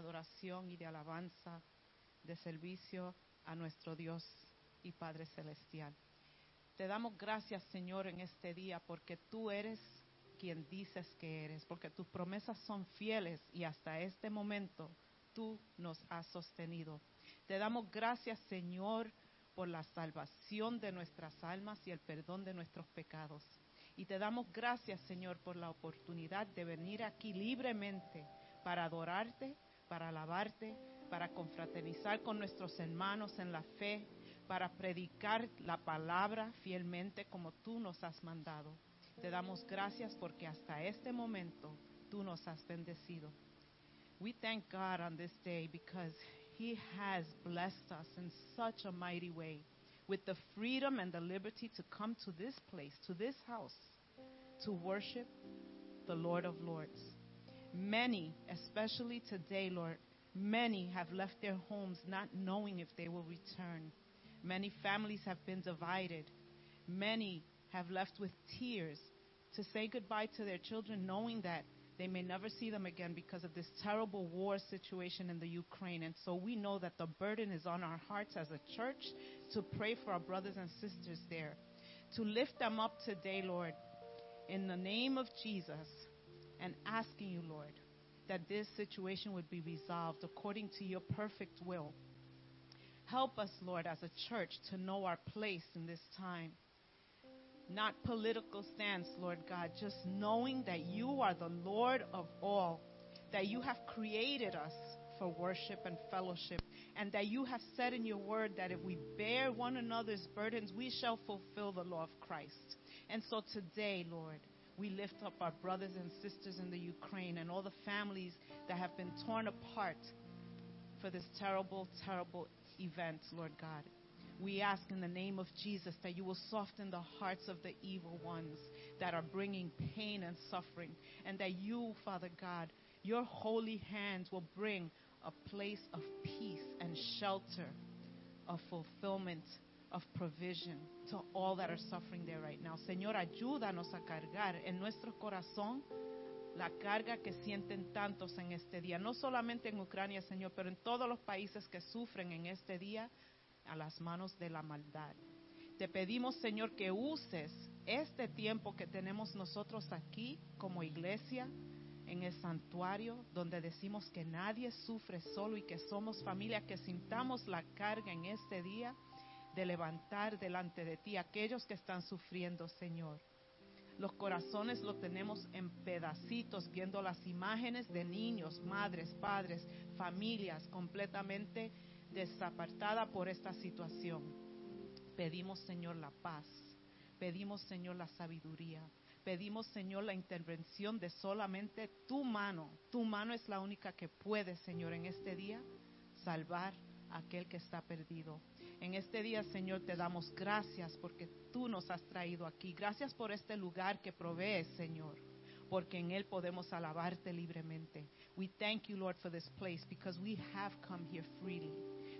adoración y de alabanza, de servicio a nuestro Dios y Padre Celestial. Te damos gracias, Señor, en este día porque tú eres quien dices que eres, porque tus promesas son fieles y hasta este momento tú nos has sostenido. Te damos gracias, Señor, por la salvación de nuestras almas y el perdón de nuestros pecados. Y te damos gracias, Señor, por la oportunidad de venir aquí libremente para adorarte, para alabarte, para confraternizar con nuestros hermanos en la fe, para predicar la palabra fielmente como tú nos has mandado. Te damos gracias porque hasta este momento tú nos has bendecido. We thank God on this day because He has blessed us in such a mighty way with the freedom and the liberty to come to this place, to this house, to worship the Lord of Lords. Many, especially today, Lord, many have left their homes not knowing if they will return. Many families have been divided. Many have left with tears to say goodbye to their children, knowing that they may never see them again because of this terrible war situation in the Ukraine. And so we know that the burden is on our hearts as a church to pray for our brothers and sisters there, to lift them up today, Lord, in the name of Jesus, and asking you, Lord, that this situation would be resolved according to your perfect will. Help us, Lord, as a church to know our place in this time. Not political stance, Lord God, just knowing that you are the Lord of all, that you have created us for worship and fellowship, and that you have said in your word that if we bear one another's burdens, we shall fulfill the law of Christ. And so today, Lord, we lift up our brothers and sisters in the Ukraine and all the families that have been torn apart for this terrible, terrible event, Lord God. We ask in the name of Jesus that you will soften the hearts of the evil ones that are bringing pain and suffering, and that you, Father God, your holy hands will bring a place of peace and shelter, of fulfillment, of provision to all that are suffering there right now. Señor, ayúdanos a cargar en nuestro corazón la carga que sienten tantos en este día, no solamente en Ucrania, Señor, pero en todos los países que sufren en este día a las manos de la maldad. Te pedimos, Señor, que uses este tiempo que tenemos nosotros aquí como iglesia, en el santuario, donde decimos que nadie sufre solo y que somos familia, que sintamos la carga en este día de levantar delante de ti aquellos que están sufriendo, Señor. Los corazones los tenemos en pedacitos, viendo las imágenes de niños, madres, padres, familias completamente desapartada por esta situación. Pedimos, Señor, la paz. Pedimos, Señor, la sabiduría. Pedimos, Señor, la intervención de solamente tu mano. Tu mano es la única que puede, Señor, en este día salvar a aquel que está perdido. En este día, Señor, te damos gracias porque tú nos has traído aquí. Gracias por este lugar que provees, Señor, porque en él podemos alabarte libremente. We thank you, Lord, for this place because we have come here freely.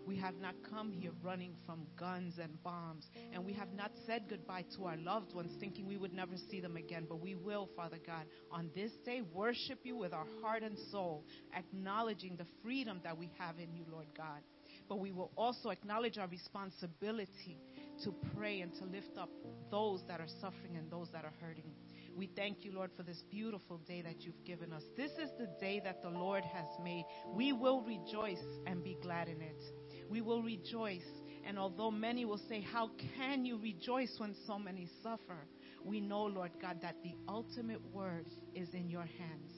We have not come here running from guns and bombs. And we have not said goodbye to our loved ones thinking we would never see them again. But we will, Father God, on this day worship you with our heart and soul, acknowledging the freedom that we have in you, Lord God. But we will also acknowledge our responsibility to pray and to lift up those that are suffering and those that are hurting. We thank you, Lord, for this beautiful day that you've given us. This is the day that the Lord has made. We will rejoice and be glad in it. We will rejoice. And although many will say, How can you rejoice when so many suffer? We know, Lord God, that the ultimate word is in your hands.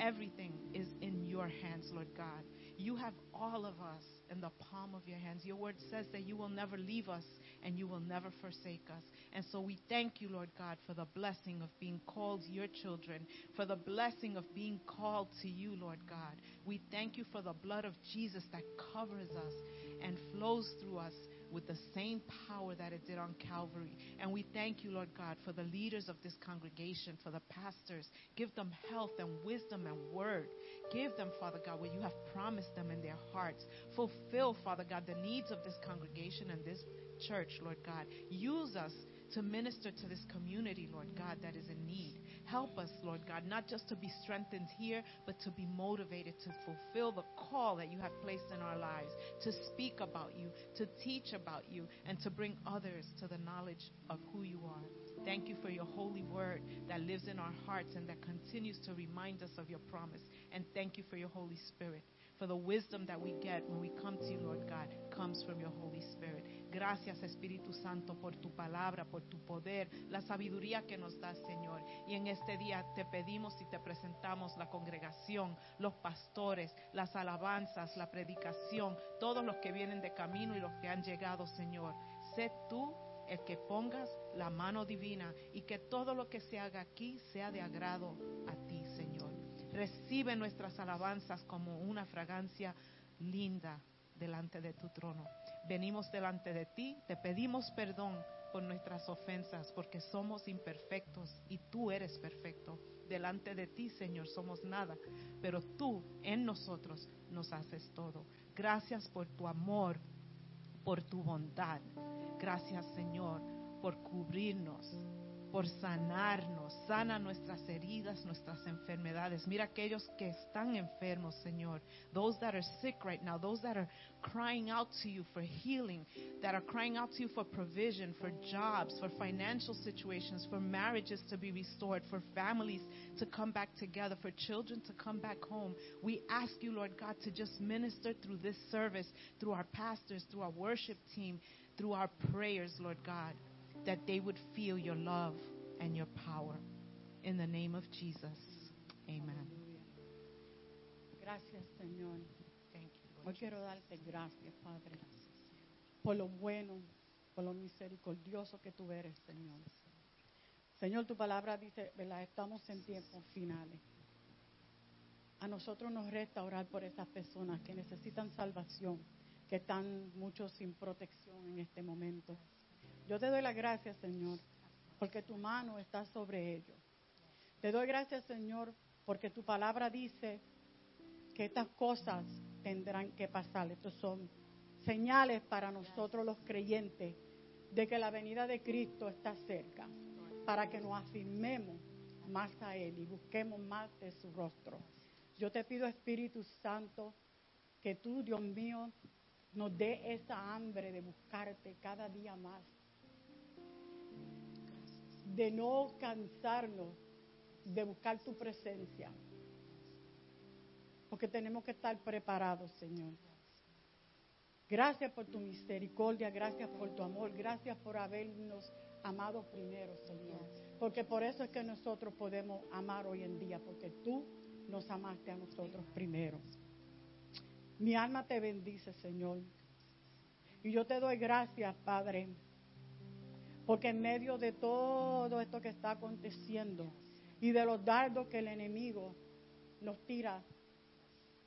Everything is in your hands, Lord God. You have all of us in the palm of your hands. Your word says that you will never leave us and you will never forsake us. And so we thank you, Lord God, for the blessing of being called your children, for the blessing of being called to you, Lord God. We thank you for the blood of Jesus that covers us and flows through us with the same power that it did on Calvary. And we thank you, Lord God, for the leaders of this congregation, for the pastors. Give them health and wisdom and word. Give them, Father God, what you have promised them in their hearts. Fulfill, Father God, the needs of this congregation and this church, Lord God. Use us to minister to this community, Lord God, that is in need. Help us, Lord God, not just to be strengthened here, but to be motivated to fulfill the call that you have placed in our lives, to speak about you, to teach about you, and to bring others to the knowledge of who you are. Thank you for your holy word that lives in our hearts and that continues to remind us of your promise. And thank you for your Holy Spirit. For the wisdom that we get when we come to you, Lord God, comes from your Holy Spirit. Gracias, Espíritu Santo, por tu palabra, por tu poder, la sabiduría que nos das, Señor. Y en este día te pedimos y te presentamos la congregación, los pastores, las alabanzas, la predicación, todos los que vienen de camino y los que han llegado, Señor. Sé tú el que pongas la mano divina y que todo lo que se haga aquí sea de agrado a ti. Recibe nuestras alabanzas como una fragancia linda delante de tu trono. Venimos delante de ti, te pedimos perdón por nuestras ofensas, porque somos imperfectos y tú eres perfecto. Delante de ti, Señor, somos nada, pero tú en nosotros nos haces todo. Gracias por tu amor, por tu bondad. Gracias, Señor, por cubrirnos, por sanarnos, sana nuestras heridas, nuestras enfermedades. Mira aquellos que están enfermos, Señor. Those that are sick right now, those that are crying out to you for healing, that are crying out to you for provision, for jobs, for financial situations, for marriages to be restored, for families to come back together, for children to come back home. We ask you, Lord God, to just minister through this service, through our pastors, through our worship team, through our prayers, Lord God that they would feel your love and your power. In the name of Jesus. Amen. Gracias, Señor. Thank you, Hoy quiero darte gracias, Padre, por lo bueno, por lo misericordioso que tú eres, Señor. Señor, tu palabra dice, ¿verdad? Estamos en tiempos finales. A nosotros nos resta orar por esas personas que necesitan salvación, que están muchos sin protección en este momento. Yo te doy las gracias, Señor, porque tu mano está sobre ellos. Te doy gracias, Señor, porque tu palabra dice que estas cosas tendrán que pasar. Estos son señales para nosotros los creyentes de que la venida de Cristo está cerca, para que nos afirmemos más a Él y busquemos más de su rostro. Yo te pido, Espíritu Santo, que tú, Dios mío, nos dé esa hambre de buscarte cada día más, de no cansarnos de buscar tu presencia, porque tenemos que estar preparados, Señor. Gracias por tu misericordia, gracias por tu amor, gracias por habernos amado primero, Señor. Porque por eso es que nosotros podemos amar hoy en día, porque tú nos amaste a nosotros primero. Mi alma te bendice, Señor. Y yo te doy gracias, Padre, porque en medio de todo esto que está aconteciendo y de los dardos que el enemigo nos tira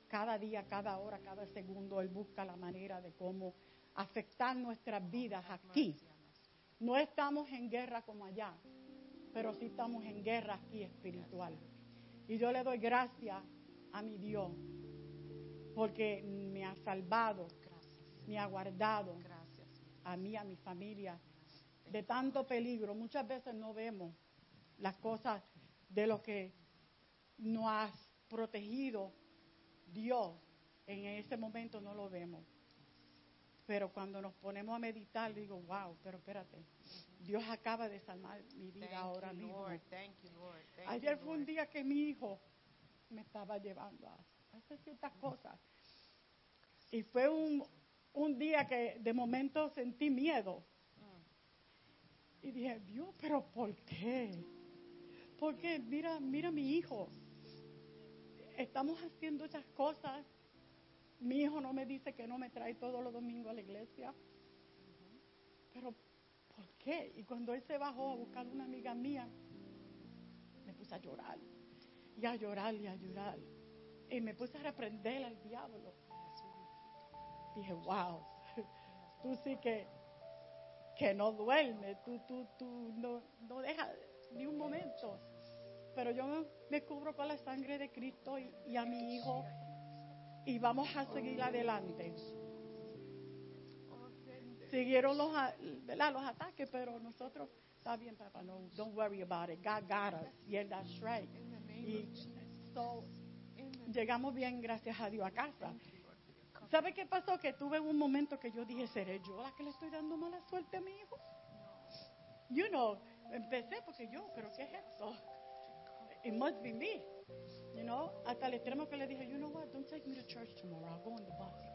cada día, cada hora, cada segundo, Él busca la manera de cómo afectar nuestras vidas aquí. No estamos en guerra como allá, pero sí estamos en guerra aquí espiritual. Y yo le doy gracias a mi Dios, porque me ha salvado, me ha guardado a mí, a mi familia, de tanto peligro. Muchas veces no vemos las cosas de lo que nos ha protegido Dios. En ese momento no lo vemos. Pero cuando nos ponemos a meditar, digo, wow, pero espérate, Dios acaba de salvar mi vida Thank ahora you, mismo. Lord. Thank you, Lord. Thank Ayer fue un día que mi hijo me estaba llevando a hacer ciertas cosas. Y fue un, un día que de momento sentí miedo. Y dije, Dios, pero ¿por qué? Porque mira, mira mi hijo. Estamos haciendo esas cosas. Mi hijo no me dice que no me trae todos los domingos a la iglesia. Pero ¿por qué? Y cuando él se bajó a buscar una amiga mía, me puse a llorar. Y a llorar y a llorar. Y me puse a reprender al diablo. Dije, wow, tú sí que, que no duermes, tú, tú, tú no, no dejas ni un momento. Pero yo me, cubro con la sangre de Cristo y, y a mi hijo y vamos a seguir adelante. Siguieron los, ¿verdad? los ataques, pero nosotros Está bien, papá, no, don't worry about it. God got us. Yeah, that's right. Y so, llegamos bien, gracias a Dios, a casa. ¿Sabe qué pasó? Que tuve un momento que yo dije, ¿seré yo la que le estoy dando mala suerte a mi hijo? You know, empecé porque yo, ¿pero qué es esto? It must be me. You know, hasta el extremo que le dije, you know what, don't take me to church tomorrow, I'll go on the bus.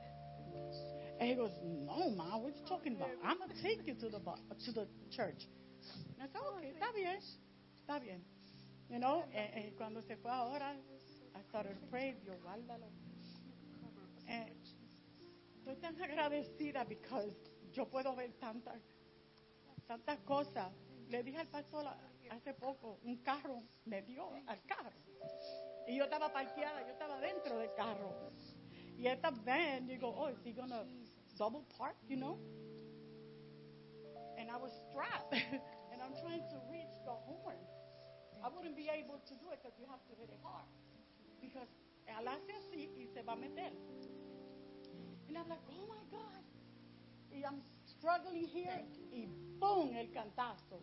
And he goes, no, ma, what you talking about? I'm going to take you to the, bus, to the church. And I said, okay, está bien, está bien. You know, eh, eh, cuando se fue ahora, I started to pray, Dios, guárdalo. Eh, estoy tan agradecida because yo puedo ver tantas tantas cosas. Le dije al pastor hace poco, un carro me dio al carro. Y yo estaba parqueada, yo estaba dentro del carro. Y esta van, digo, oh, is he gonna double park, you know? And I was strapped, and I'm trying to reach the horn. I wouldn't be able to do it because you have to hit it hard. Because él hace así y se va a meter. And I'm like, oh my God. Y I'm struggling here y ¡pum! el cantazo.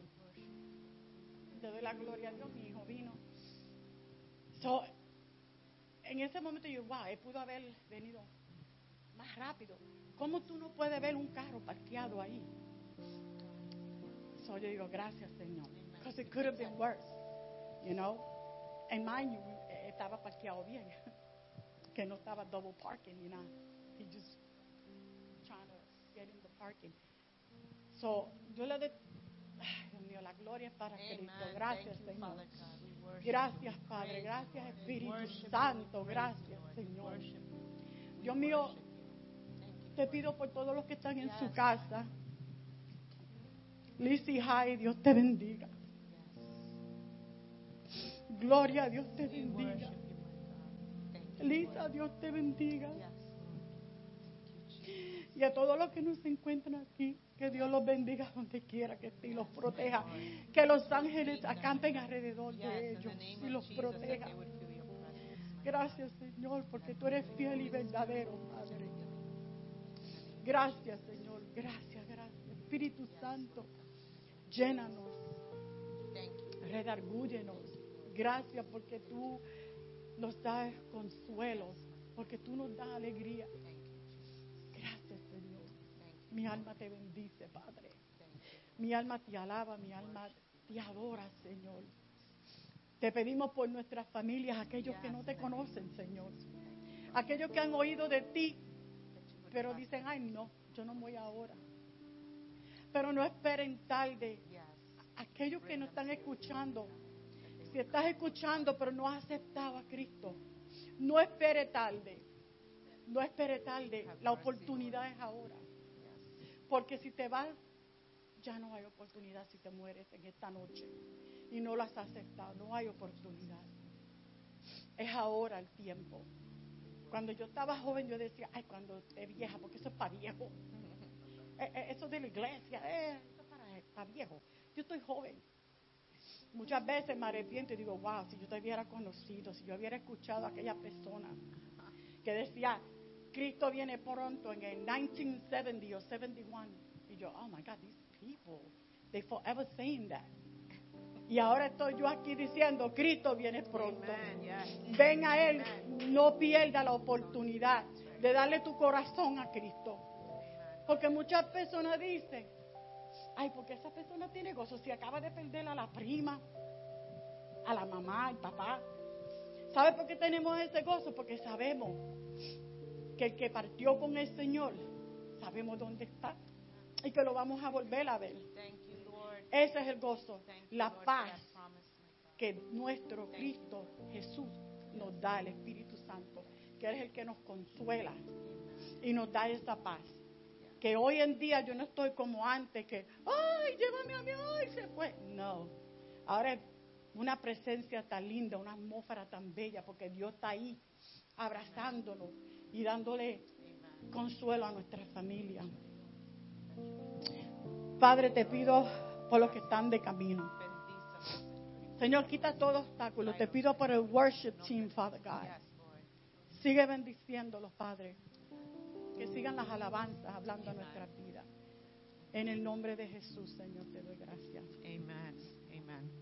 Le doy la gloria a Dios, mi hijo vino. So, en ese momento yo, wow, él pudo haber venido más rápido. ¿Cómo tú no puedes ver un carro parqueado ahí? So yo digo, gracias Señor. Because it could have been worse, you know. And mind you, eh, estaba parqueado bien. que no estaba double parking, you know. Just trying to get in the parking. So, yo le doy, ay, Dios mío, la gloria es para Amen. Cristo. Gracias, you, Señor. Gracias. Padre. Gracias, Espíritu. Santo. Gracias, Señor. Dios mío, Te pido por todos los que están en su Yes. casa. Lizzie High, Dios te bendiga. Gloria, Dios te Yes. Bendiga. Lisa. Dios te bendiga. Yes, Y a todos los que nos encuentran aquí, que Dios los bendiga donde quiera que esté y los proteja. Que los ángeles acampen alrededor de ellos y los proteja. Gracias, Señor, porque tú eres fiel y verdadero, Padre. Gracias, Señor. Gracias, gracias. Espíritu Santo, llénanos, redargúyenos. Gracias porque tú nos das consuelo, porque tú nos das alegría. Mi alma te bendice, Padre. Mi alma te alaba, mi alma te adora, Señor. Te pedimos por nuestras familias, aquellos que no te conocen, Señor. Aquellos que han oído de ti, pero dicen, ay, no, yo no voy ahora. Pero no esperen tarde. Aquellos que no están escuchando, si estás escuchando pero no has aceptado a Cristo, no espere tarde. No espere tarde. La oportunidad es ahora. Porque si te vas, ya no hay oportunidad si te mueres en esta noche y no las has aceptado. No hay oportunidad. Es ahora el tiempo. Cuando yo estaba joven, yo decía, ay, cuando esté vieja, porque eso es para viejo. Eh, eh, eso de la iglesia, eh, eso es para, para viejo. Yo estoy joven. Muchas veces me arrepiento y digo, wow, si yo te hubiera conocido, si yo hubiera escuchado a aquella persona que decía, Cristo viene pronto en el 1970 o 71. Y yo, oh my God, these people, they forever saying that. Y ahora estoy yo aquí diciendo, Cristo viene pronto. Amen. Ven a Él, no pierda la oportunidad de darle tu corazón a Cristo. Porque muchas personas dicen, ay, porque esa persona tiene gozo si acaba de perder a la prima, a la mamá, al papá. ¿Sabe por qué tenemos ese gozo? Porque sabemos que el que partió con el Señor, sabemos dónde está y que lo vamos a volver a ver. Thank you, Lord. Ese es el gozo, la paz que nuestro Cristo Jesús nos da, el Espíritu Santo, que es el que nos consuela y nos da esa paz. Que hoy en día yo no estoy como antes, que, ay, llévame a mí, ay, se fue. No, ahora es una presencia tan linda, una atmósfera tan bella, porque Dios está ahí abrazándonos y dándole consuelo a nuestra familia. Padre, te pido por los que están de camino. Señor. Quita todo obstáculo. Te pido por el worship team, Father God. Sigue bendiciéndolos, Padre. Que sigan las alabanzas hablando a nuestra vida. En el nombre de Jesús, Señor, te doy gracias. Amen. Amen.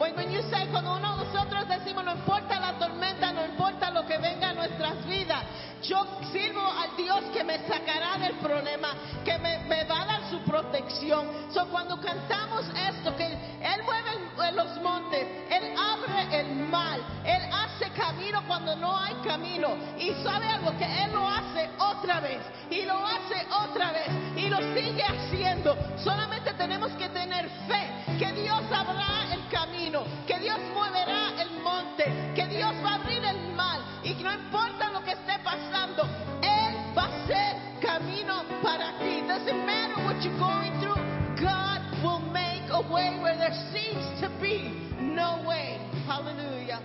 When, when you say, cuando uno, de nosotros decimos, no importa la tormenta, no importa lo que venga a nuestras vidas, yo sirvo al Dios que me sacará del problema, que me, me va a dar su protección. So, cuando cantamos esto, que Él mueve los montes, Él abre el mal, Él hace camino cuando no hay camino. Y sabe algo, que Él lo hace otra vez, y lo hace otra vez, y lo sigue haciendo. Solamente tenemos que tener fe que Dios habrá camino, que Dios moverá el monte, que Dios va a abrir el mal y que no importa lo que esté pasando, Él va a ser camino para ti. Doesn't matter what you're going through, God will make a way where there seems to be no way. Hallelujah.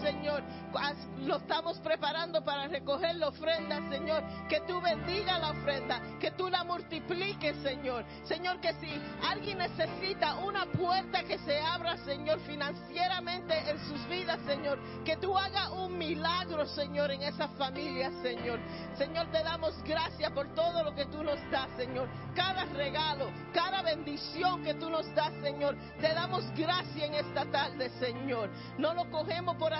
Tarde, Señor, lo estamos preparando para recoger la ofrenda, Señor, que tú bendiga la ofrenda, que tú la multipliques, Señor. Señor, que si alguien necesita una puerta que se abra, Señor, financieramente en sus vidas, Señor, que tú hagas un milagro, Señor, en esa familia, Señor. Señor, te damos gracias por todo lo que tú nos das, Señor. Cada regalo, cada bendición que tú nos das, Señor. Te damos gracias en esta tarde, Señor. No lo cogemos por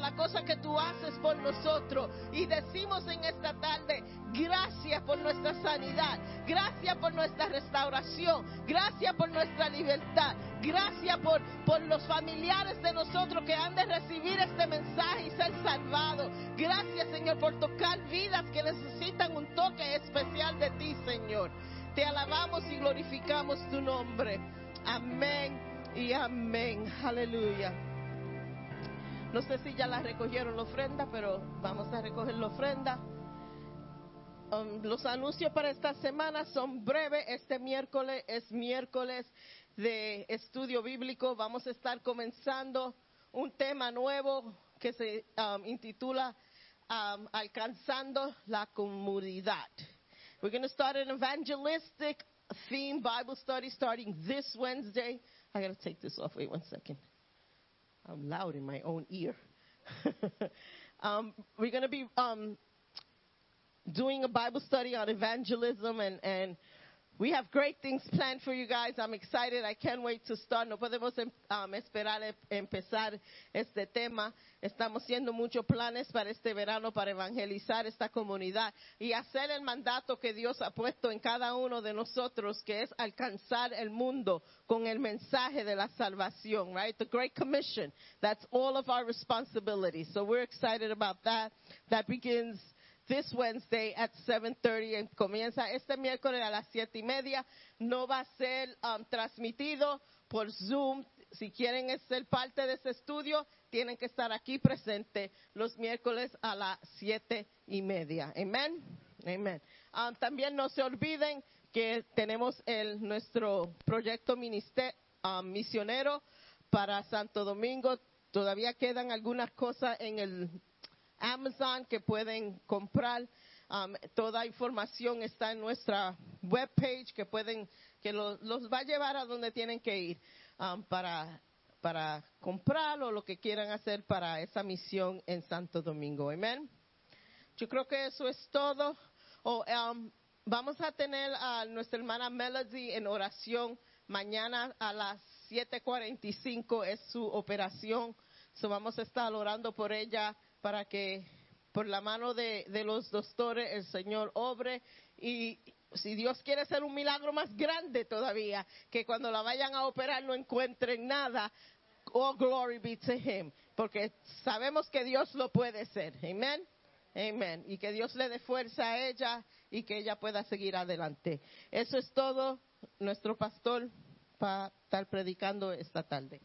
la cosa que tú haces por nosotros. Y decimos en esta tarde, gracias por nuestra sanidad. Gracias por nuestra restauración. Gracias por nuestra libertad. Gracias por, por los familiares de nosotros que han de recibir este mensaje y ser salvados. Gracias, Señor, por tocar vidas que necesitan un toque especial de ti, Señor. Te alabamos y glorificamos tu nombre. Amén y amén. Aleluya. No sé si ya la recogieron la ofrenda, pero vamos a recoger la ofrenda. Um, los anuncios para esta semana son breves. Este miércoles es miércoles de estudio bíblico. Vamos a estar comenzando un tema nuevo que se um, intitula um, Alcanzando la comunidad. We're going to start an evangelistic theme Bible study starting this Wednesday. I got to take this off. Wait one second. I'm loud in my own ear. um, we're going to be um, doing a Bible study on evangelism, and, and we have great things planned for you guys. I'm excited. I can't wait to start. No podemos em- um, esperar em- empezar este tema. Estamos haciendo muchos planes para este verano para evangelizar esta comunidad y hacer el mandato que Dios ha puesto en cada uno de nosotros, que es alcanzar el mundo con el mensaje de la salvación, right? The Great Commission. That's all of our responsibility. So we're excited about that. That begins this Wednesday at 7:30 and comienza este miércoles a las siete y media. No va a ser um, transmitido por Zoom. Si quieren ser parte de ese estudio, tienen que estar aquí presente los miércoles a las siete y media. Amén. Amén. Um, también no se olviden que tenemos el, nuestro proyecto minister- um, misionero para Santo Domingo. Todavía quedan algunas cosas en el Amazon que pueden comprar. Um, toda información está en nuestra webpage que pueden, que lo- los va a llevar a donde tienen que ir um, para, para comprar o lo que quieran hacer para esa misión en Santo Domingo. Amén. Yo creo que eso es todo. Oh, um, vamos a tener a nuestra hermana Melody en oración mañana a las 7:45 es su operación. So vamos a estar orando por ella para que por la mano de, de los doctores el Señor obre y si Dios quiere hacer un milagro más grande todavía, que cuando la vayan a operar no encuentren nada, oh glory be to him, porque sabemos que Dios lo puede hacer. Amén. Amén. Y que Dios le dé fuerza a ella y que ella pueda seguir adelante. Eso es todo. Nuestro pastor va a estar predicando esta tarde.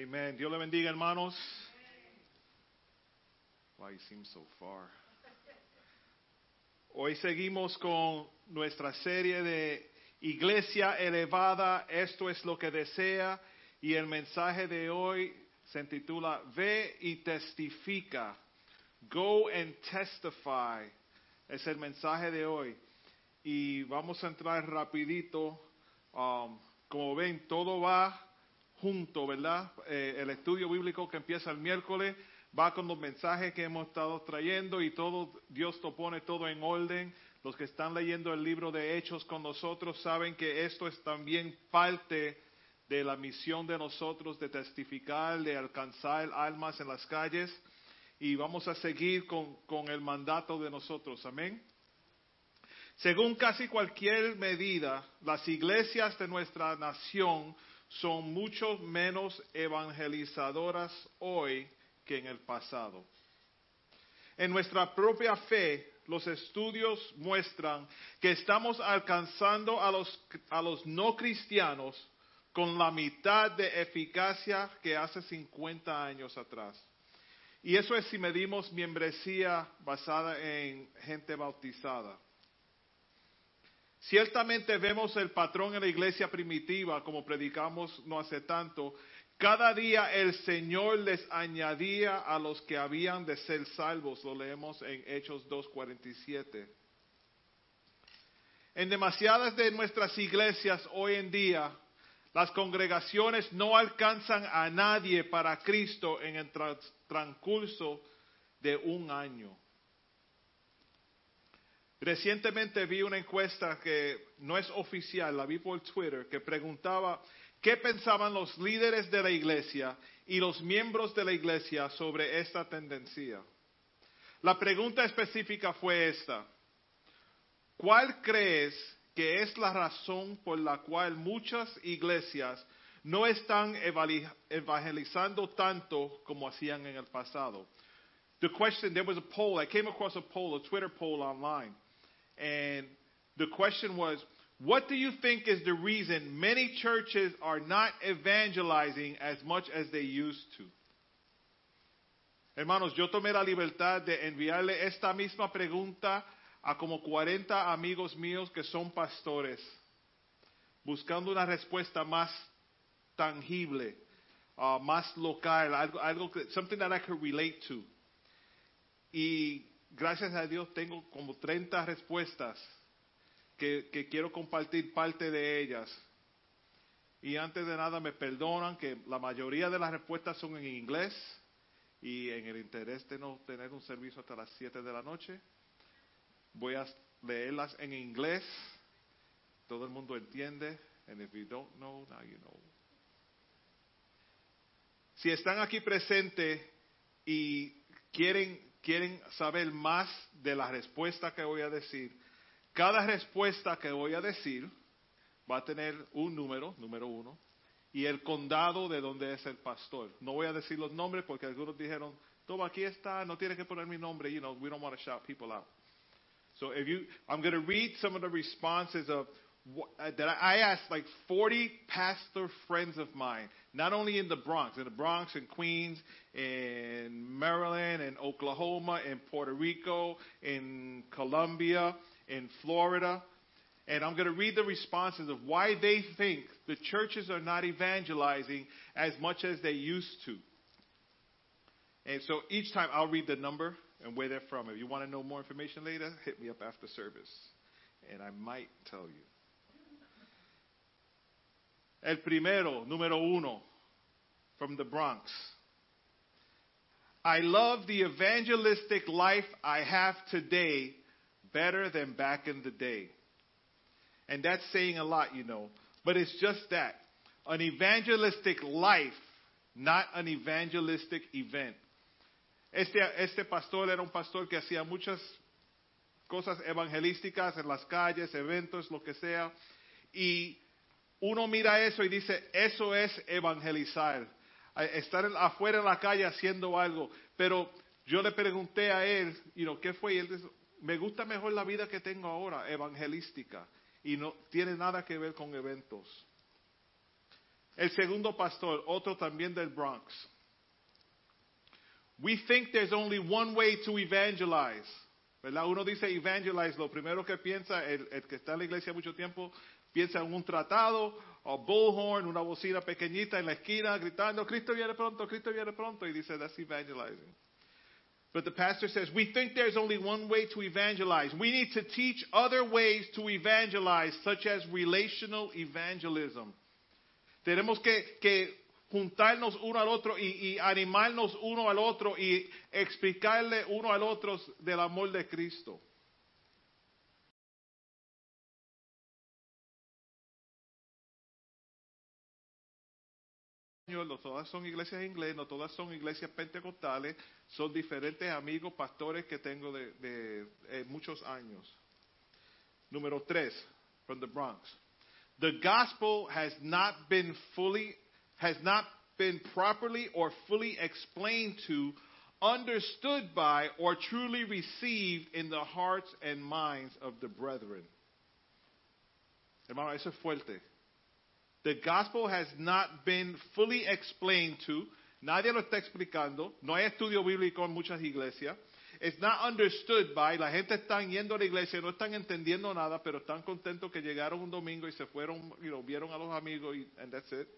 Amen. Dios le bendiga, hermanos. Why you seem so far. Hoy seguimos con nuestra serie de Iglesia elevada, esto es lo que desea, y el mensaje de hoy se titula Ve y testifica. Go and testify. Es el mensaje de hoy. Y vamos a entrar rapidito. Um, como ven, todo va junto, ¿verdad? Eh, el estudio bíblico que empieza el miércoles va con los mensajes que hemos estado trayendo y todo, Dios lo pone todo en orden. Los que están leyendo el libro de Hechos con nosotros saben que esto es también parte de la misión de nosotros de testificar, de alcanzar almas en las calles y vamos a seguir con, con el mandato de nosotros. Amén. Según casi cualquier medida, las iglesias de nuestra nación son mucho menos evangelizadoras hoy que en el pasado. En nuestra propia fe, los estudios muestran que estamos alcanzando a los, a los no cristianos con la mitad de eficacia que hace 50 años atrás. Y eso es si medimos membresía basada en gente bautizada. Ciertamente vemos el patrón en la iglesia primitiva, como predicamos no hace tanto. Cada día el Señor les añadía a los que habían de ser salvos. Lo leemos en Hechos 2.47. En demasiadas de nuestras iglesias hoy en día, las congregaciones no alcanzan a nadie para Cristo en el transcurso de un año. Recientemente vi una encuesta que no es oficial, la vi por Twitter, que preguntaba qué pensaban los líderes de la iglesia y los miembros de la iglesia sobre esta tendencia. La pregunta específica fue esta. ¿Cuál crees que es la razón por la cual muchas iglesias no están evangelizando tanto como hacían en el pasado? The question, there was a poll, I came across a poll, a Twitter poll online. And the question was, what do you think is the reason many churches are not evangelizing as much as they used to? Hermanos, yo tomé la libertad de enviarle esta misma pregunta a como 40 amigos míos que son pastores, buscando una respuesta más tangible, uh, más local, algo, algo something that I could relate to. Y gracias a Dios tengo como 30 respuestas que, quiero compartir parte de ellas. Y antes de nada me perdonan que la mayoría de las respuestas son en inglés y en el interés de no tener un servicio hasta las 7 de la noche, voy a leerlas en inglés. Todo el mundo entiende. And if you don't know, now you know. Si están aquí presentes y quieren quieren saber más de la respuesta que voy a decir, cada respuesta que voy a decir va a tener un número, número uno, y el condado de donde es el pastor. No voy a decir los nombres porque algunos dijeron, todo aquí está, no tiene que poner mi nombre, you know, we don't want to shout people out. So if you, I'm going to read some of the responses of Uh, that I asked like 40 pastor friends of mine, not only in the Bronx, in the Bronx and Queens, in Maryland, in Oklahoma, in Puerto Rico, in Colombia, in Florida. And I'm going to read the responses of why they think the churches are not evangelizing as much as they used to. And so each time I'll read the number and where they're from. If you want to know more information later, hit me up after service. And I might tell you. El primero, número uno, from the Bronx. I love the evangelistic life I have today better than back in the day. And that's saying a lot, you know. But it's just that. An evangelistic life, not an evangelistic event. Este, este pastor era un pastor que hacía muchas cosas evangelísticas en las calles, eventos, lo que sea. Y uno mira eso y dice, eso es evangelizar, estar afuera en la calle haciendo algo. Pero yo le pregunté a él, you ¿qué fue? Y él dice, me gusta mejor la vida que tengo ahora, evangelística, y no tiene nada que ver con eventos. El segundo pastor, otro también del Bronx. We think there's only one way to evangelize. ¿verdad? Uno dice evangelize, lo primero que piensa el, el, que está en la iglesia mucho tiempo, piensa en un tratado o bullhorn, una bocina pequeñita en la esquina gritando, Cristo viene pronto, Cristo viene pronto, y dice, that's evangelizing. But the pastor says, we think there's only one way to evangelize. We need to teach other ways to evangelize, such as relational evangelism. Tenemos que, juntarnos uno al otro y, y, animarnos uno al otro y explicarle uno al otro del amor de Cristo. No todas son iglesias inglés, no todas son iglesias pentecostales, son diferentes amigos, pastores que tengo de, de eh, muchos años. Número tres, from the Bronx. The gospel has not been fully, has not been properly or fully explained to, understood by, or truly received in the hearts and minds of the brethren. Hermano, eso es fuerte. The gospel has not been fully explained to. Nadie lo está explicando. No hay estudio bíblico en muchas iglesias. It's not understood by. La gente está yendo a la iglesia, no están entendiendo nada, pero están contentos que llegaron un domingo y se fueron, you know, vieron a los amigos y and that's it.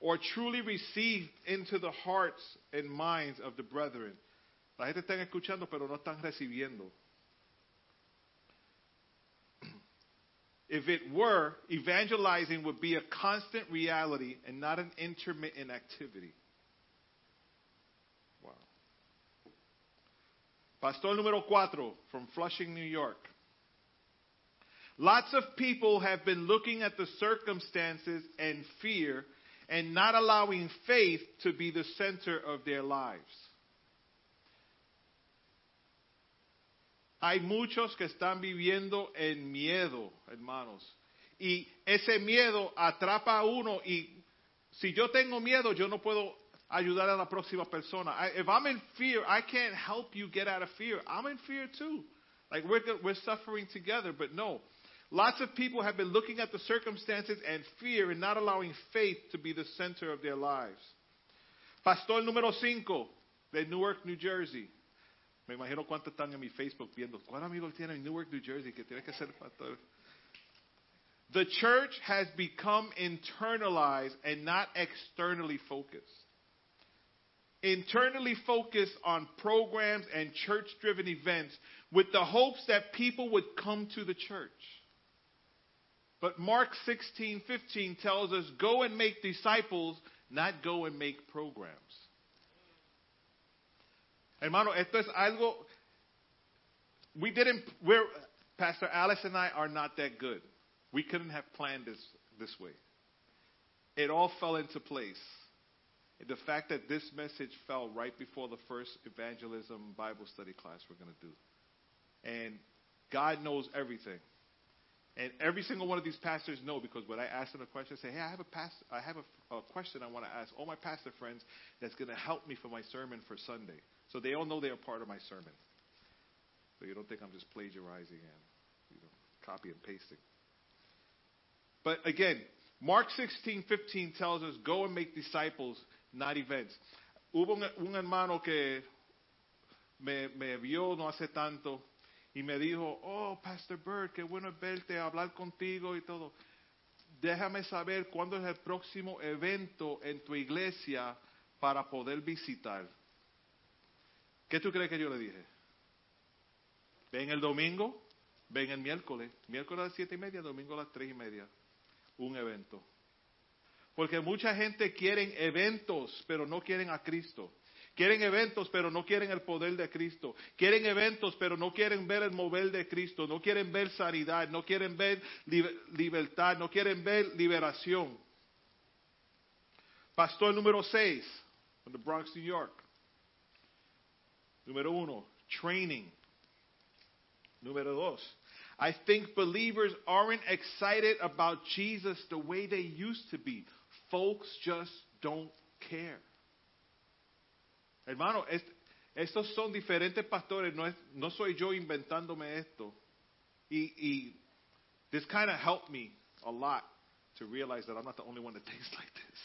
Or truly received into the hearts and minds of the brethren. La gente está escuchando, pero no están recibiendo. If it were, evangelizing would be a constant reality and not an intermittent activity. Wow. Pastor número cuatro from Flushing, New York. Lots of people have been looking at the circumstances and fear and not allowing faith to be the center of their lives. Hay muchos que están viviendo en miedo, hermanos. Y ese miedo atrapa a uno y si yo tengo miedo, yo no puedo ayudar a la próxima persona. I, if I'm in fear, I can't help you get out of fear. I'm in fear too. Like we're, we're suffering together, but no. Lots of people have been looking at the circumstances and fear and not allowing faith to be the center of their lives. Pastor número 5 de Newark, New Jersey. Me imagino cuántos están en mi Facebook viendo. ¿Cuál amigo tiene en Newark, New Jersey que tiene que ser pastor? The church has become internalized and not externally focused. Internally focused on programs and church driven events with the hopes that people would come to the church. But Mark 16, 15 tells us go and make disciples, not go and make programs. Hermano, esto es algo. We didn't. We're Pastor Alice and I are not that good. We couldn't have planned this this way. It all fell into place. The fact that this message fell right before the first evangelism Bible study class we're going to do. And God knows everything. And every single one of these pastors know because when I ask them a question, I say, "Hey, I have a past, I have a, a question I want to ask all my pastor friends that's going to help me for my sermon for Sunday." So they all know they are part of my sermon. So you don't think I'm just plagiarizing and you know, copy and pasting. But again, Mark 16, 15 tells us, "Go and make disciples, not events." Hubo un, hermano que me, me vio no hace tanto y me dijo, oh, Pastor Bird, qué bueno verte, hablar contigo y todo. Déjame saber cuándo es el próximo evento en tu iglesia para poder visitar. ¿Qué tú crees que yo le dije? Ven el domingo, ven el miércoles, miércoles a las siete y media, domingo a las tres y media, un evento. Porque mucha gente quiere eventos, pero no quieren a Cristo. Quieren eventos, pero no quieren el poder de Cristo. Quieren eventos, pero no quieren ver el mover de Cristo. No quieren ver sanidad, no quieren ver libertad, no quieren ver liberación. Pastor número 6, from the Bronx, New York. Número uno, training. Número dos, I think believers aren't excited about Jesus the way they used to be. Folks just don't care. Hermano, es, estos son diferentes pastores, no, es, no soy yo inventándome esto. Y, y this kind of helped me a lot to realize that I'm not the only one that thinks like this.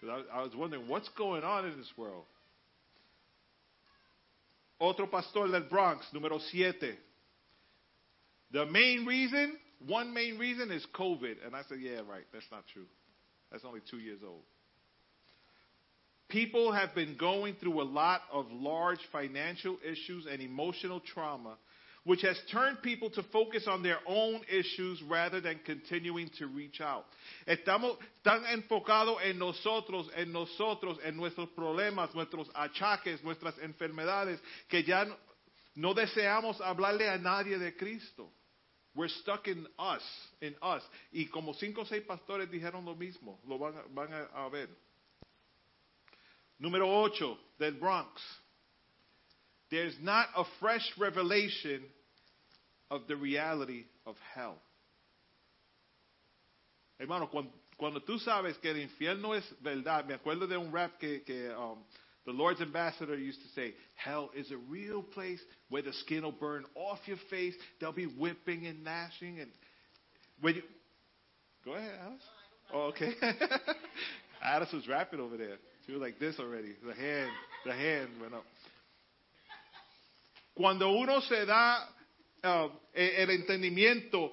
Because I, I was wondering, what's going on in this world? Otro pastor del Bronx, número siete. The main reason, one main reason is COVID. And I said, yeah, right, that's not true. That's only two years old. People have been going through a lot of large financial issues and emotional trauma, which has turned people to focus on their own issues rather than continuing to reach out. Estamos tan enfocados en nosotros, en nosotros, en nuestros problemas, nuestros achaques, nuestras enfermedades, que ya no, no deseamos hablarle a nadie de Cristo. We're stuck in us, in us. Y como cinco o seis pastores dijeron lo mismo, lo van, van a, a ver. Número 8 del Bronx. There's not a fresh revelation of the reality of hell. Hermano, cuando, cuando tú sabes que el infierno es verdad, me acuerdo de un rap que, que um, the Lord's ambassador used to say, Hell is a real place where the skin will burn off your face. There'll be whipping and gnashing. And when you, go ahead, Alice. Oh, okay. Alice was rapping over there. She was like this already. The hand, the hand went up. Cuando uno se da uh, el entendimiento,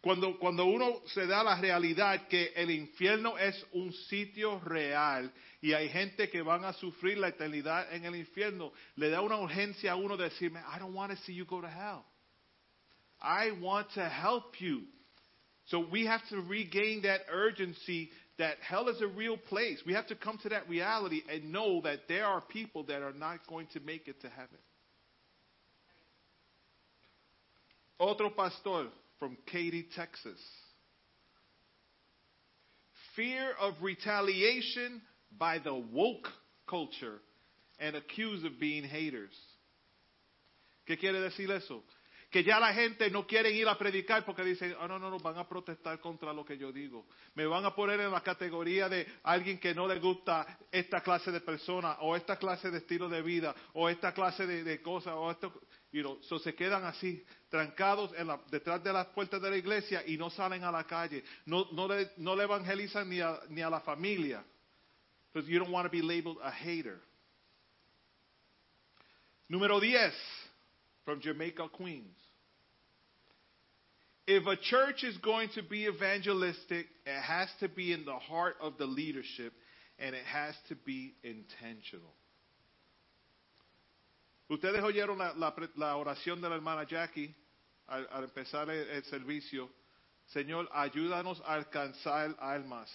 cuando, cuando uno se da la realidad que el infierno es un sitio real y hay gente que van a sufrir la eternidad en el infierno, le da una urgencia a uno de decirme, I don't want to see you go to hell. I want to help you. So we have to regain that urgency that hell is a real place. We have to come to that reality and know that there are people that are not going to make it to heaven. Otro pastor from Katy, Texas. Fear of retaliation by the woke culture and accused of being haters. ¿Qué quiere decir eso? Que ya la gente no quiere ir a predicar porque dicen, oh, no, no, no, van a protestar contra lo que yo digo. Me van a poner en la categoría de alguien que no le gusta esta clase de persona o esta clase de estilo de vida o esta clase de, de cosas o esto. You know, so se quedan así, trancados en la, detrás de las puertas de la iglesia y no salen a la calle. No, no, le, no le evangelizan ni a, ni a la familia. Because you don't want to be labeled a hater. Número 10 from Jamaica, Queens. If a church is going to be evangelistic, it has to be in the heart of the leadership and it has to be intentional. Ustedes oyeron la, la, oración de la hermana Jackie al, al empezar el, el servicio. Señor, ayúdanos a alcanzar almas.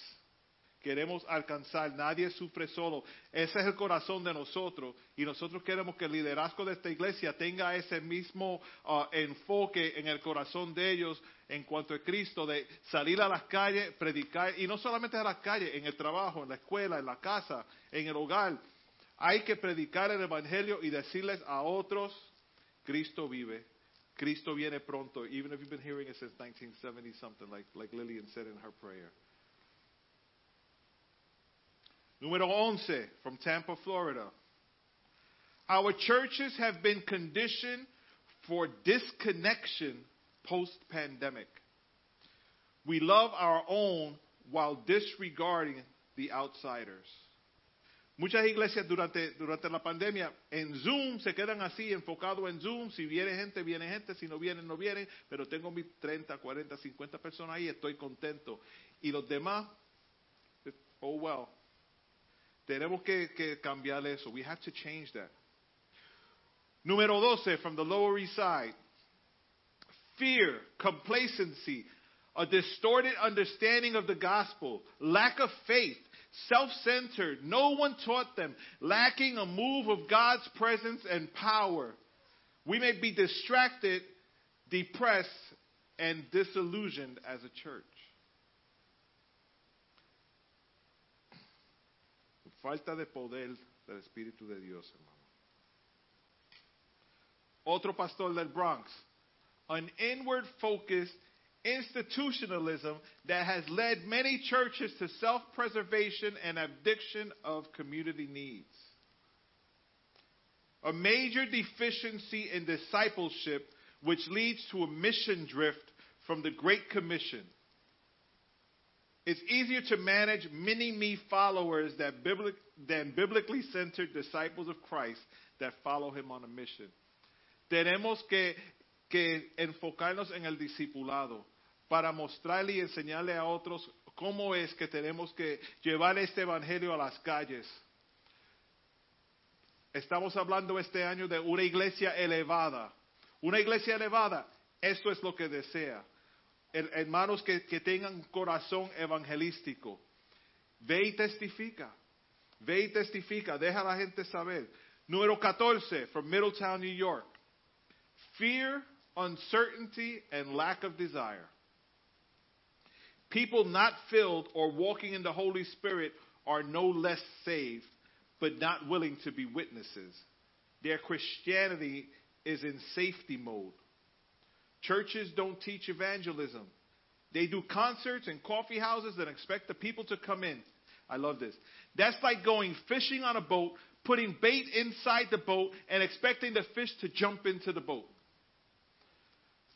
Queremos alcanzar, nadie sufre solo. Ese es el corazón de nosotros y nosotros queremos que el liderazgo de esta iglesia tenga ese mismo uh, enfoque en el corazón de ellos en cuanto a Cristo, de salir a las calles, predicar, y no solamente a las calles, en el trabajo, en la escuela, en la casa, en el hogar. Hay que predicar el Evangelio y decirles a otros, Cristo vive, Cristo viene pronto, even if you've been hearing it since 1970 something, like, like Lillian said in her prayer. Número 11 from Tampa, Florida. Our churches have been conditioned for disconnection post pandemic. We love our own while disregarding the outsiders. Muchas iglesias durante, durante la pandemia en Zoom se quedan así, enfocados en Zoom. Si viene gente, viene gente. Si no vienen, no vienen. Pero tengo mis 30, 40, 50 personas ahí, estoy contento. Y los demás, oh well. Tenemos que, que cambiar eso. We have to change that. Número 12 from the Lower East Side. Fear, complacency, a distorted understanding of the gospel, lack of faith, self centered, no one taught them, lacking a move of God's presence and power. We may be distracted, depressed, and disillusioned as a church. Falta de poder del Espíritu de Dios, hermano. Otro pastor del Bronx. An inward focused institutionalism that has led many churches to self preservation and abdiction of community needs. A major deficiency in discipleship, which leads to a mission drift from the Great Commission. It's easier to manage mini me followers than biblically centered disciples of Christ that follow him on a mission. Tenemos que, que enfocarnos en el discipulado para mostrarle y enseñarle a otros cómo es que tenemos que llevar este evangelio a las calles. Estamos hablando este año de una iglesia elevada. Una iglesia elevada, esto es lo que desea. hermanos que, que tengan corazón evangelístico. Ve y testifica. Ve y testifica. Deja a la gente saber. Número 14, from Middletown, New York. Fear, uncertainty, and lack of desire. People not filled or walking in the Holy Spirit are no less saved, but not willing to be witnesses. Their Christianity is in safety mode. Churches don't teach evangelism. They do concerts and coffee houses and expect the people to come in. I love this. That's like going fishing on a boat, putting bait inside the boat, and expecting the fish to jump into the boat.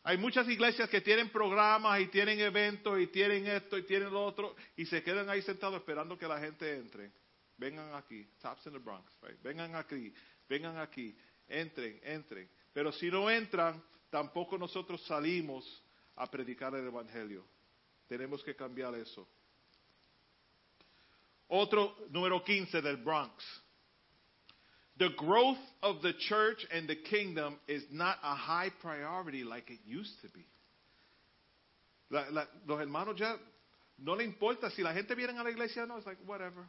Hay muchas iglesias que tienen programas y tienen eventos y tienen esto y tienen lo otro y se quedan ahí sentados esperando que la gente entre. Vengan aquí, Tops in the Bronx, vengan aquí, vengan aquí, entren, entren. Pero si no entran, tampoco nosotros salimos a predicar el Evangelio. Tenemos que cambiar eso. Otro número 15 del Bronx. The growth of the church and the kingdom is not a high priority like it used to be. La- la- los hermanos ya no le importa si la gente viene a la iglesia no. It's like, whatever.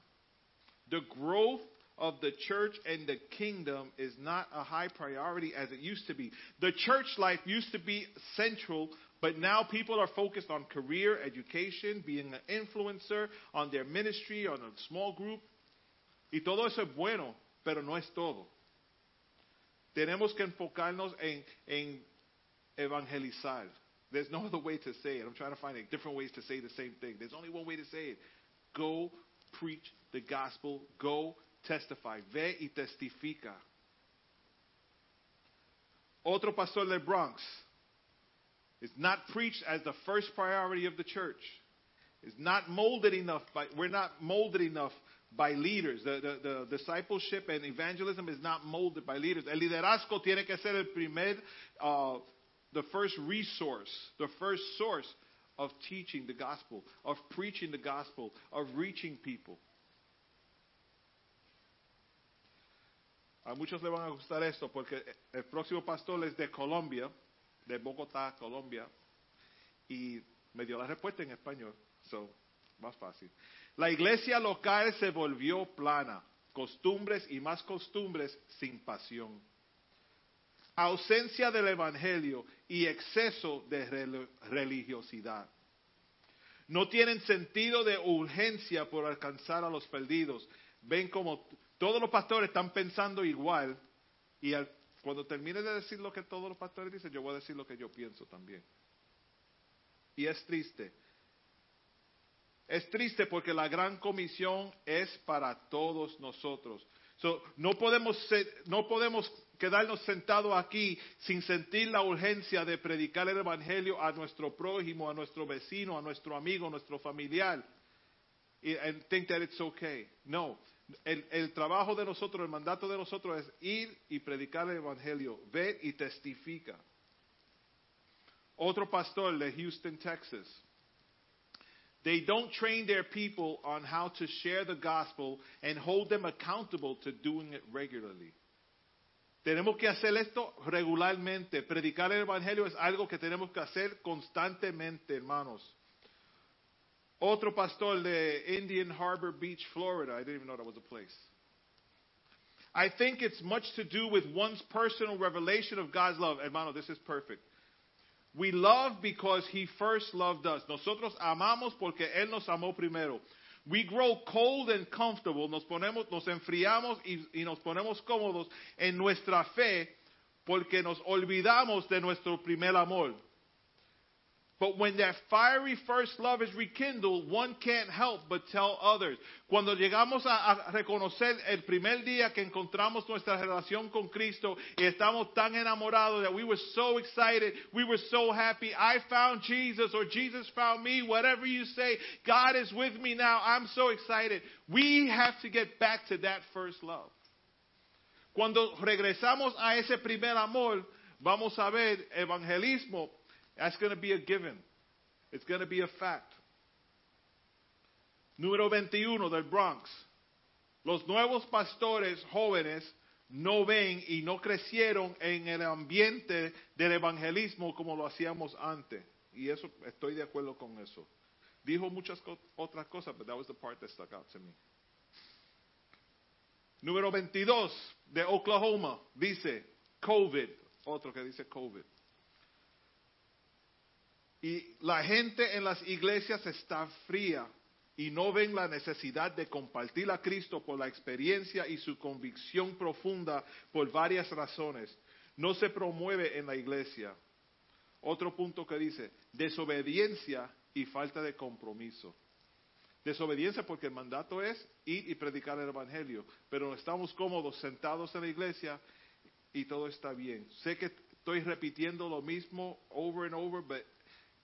The growth of the church and the kingdom is not a high priority as it used to be. The church life used to be central, but now people are focused on career, education, being an influencer, on their ministry, on a small group. Y todo eso es bueno, pero no es todo. Tenemos que enfocarnos en, en evangelizar. There's no other way to say it. I'm trying to find different ways to say the same thing. There's only one way to say it. Go preach the gospel. Go testify. Ve y testifica. Otro pastor del Bronx is not preached as the first priority of the church. Is not molded enough by we're not molded enough by leaders. The, the, the discipleship and evangelism is not molded by leaders. El liderazgo tiene que ser el primer, uh, the first resource, the first source of teaching the gospel, of preaching the gospel, of reaching people. A muchos le van a gustar esto porque el próximo pastor es de Colombia, de Bogotá, Colombia, y me dio la respuesta en español, so, más fácil. La iglesia local se volvió plana, costumbres y más costumbres sin pasión. Ausencia del evangelio y exceso de rel- religiosidad. No tienen sentido de urgencia por alcanzar a los perdidos. Ven como todos los pastores están pensando igual y al- cuando termine de decir lo que todos los pastores dicen, yo voy a decir lo que yo pienso también. Y es triste. Es triste porque la gran comisión es para todos nosotros. So, no, podemos no podemos quedarnos sentados aquí sin sentir la urgencia de predicar el Evangelio a nuestro prójimo, a nuestro vecino, a nuestro amigo, a nuestro familiar. And think that it's okay. No. El, el trabajo de nosotros, el mandato de nosotros es ir y predicar el Evangelio. Ve y testifica. Otro pastor de Houston, Texas. They don't train their people on how to share the gospel and hold them accountable to doing it regularly. Tenemos que hacer esto regularmente. Predicar el Evangelio es algo que tenemos que hacer constantemente, hermanos. Otro pastor de Indian Harbor Beach, Florida. I didn't even know that was a place. I think it's much to do with one's personal revelation of God's love. Hermano, this is perfect. We love because He first loved us. Nosotros amamos porque Él nos amó primero. We grow cold and comfortable. Nos ponemos, nos enfriamos y, y nos ponemos cómodos en nuestra fe porque nos olvidamos de nuestro primer amor. But when that fiery first love is rekindled, one can't help but tell others. Cuando llegamos a, a reconocer el primer día que encontramos nuestra relación con Cristo y estamos tan enamorados that we were so excited, we were so happy, I found Jesus or Jesus found me, whatever you say, God is with me now, I'm so excited. We have to get back to that first love. Cuando regresamos a ese primer amor, vamos a ver evangelismo That's going to be a given. It's going to be a fact. Número 21 del Bronx. Los nuevos pastores jóvenes no ven y no crecieron en el ambiente del evangelismo como lo hacíamos antes. Y eso estoy de acuerdo con eso. Dijo muchas otras cosas, but that was the part that stuck out to me. Número 22 de Oklahoma dice COVID. Otro que dice COVID. Y la gente en las iglesias está fría y no ven la necesidad de compartir a Cristo por la experiencia y su convicción profunda por varias razones. No se promueve en la iglesia. Otro punto que dice, desobediencia y falta de compromiso. Desobediencia porque el mandato es ir y predicar el Evangelio, pero estamos cómodos sentados en la iglesia y todo está bien. Sé que estoy repitiendo lo mismo over and over,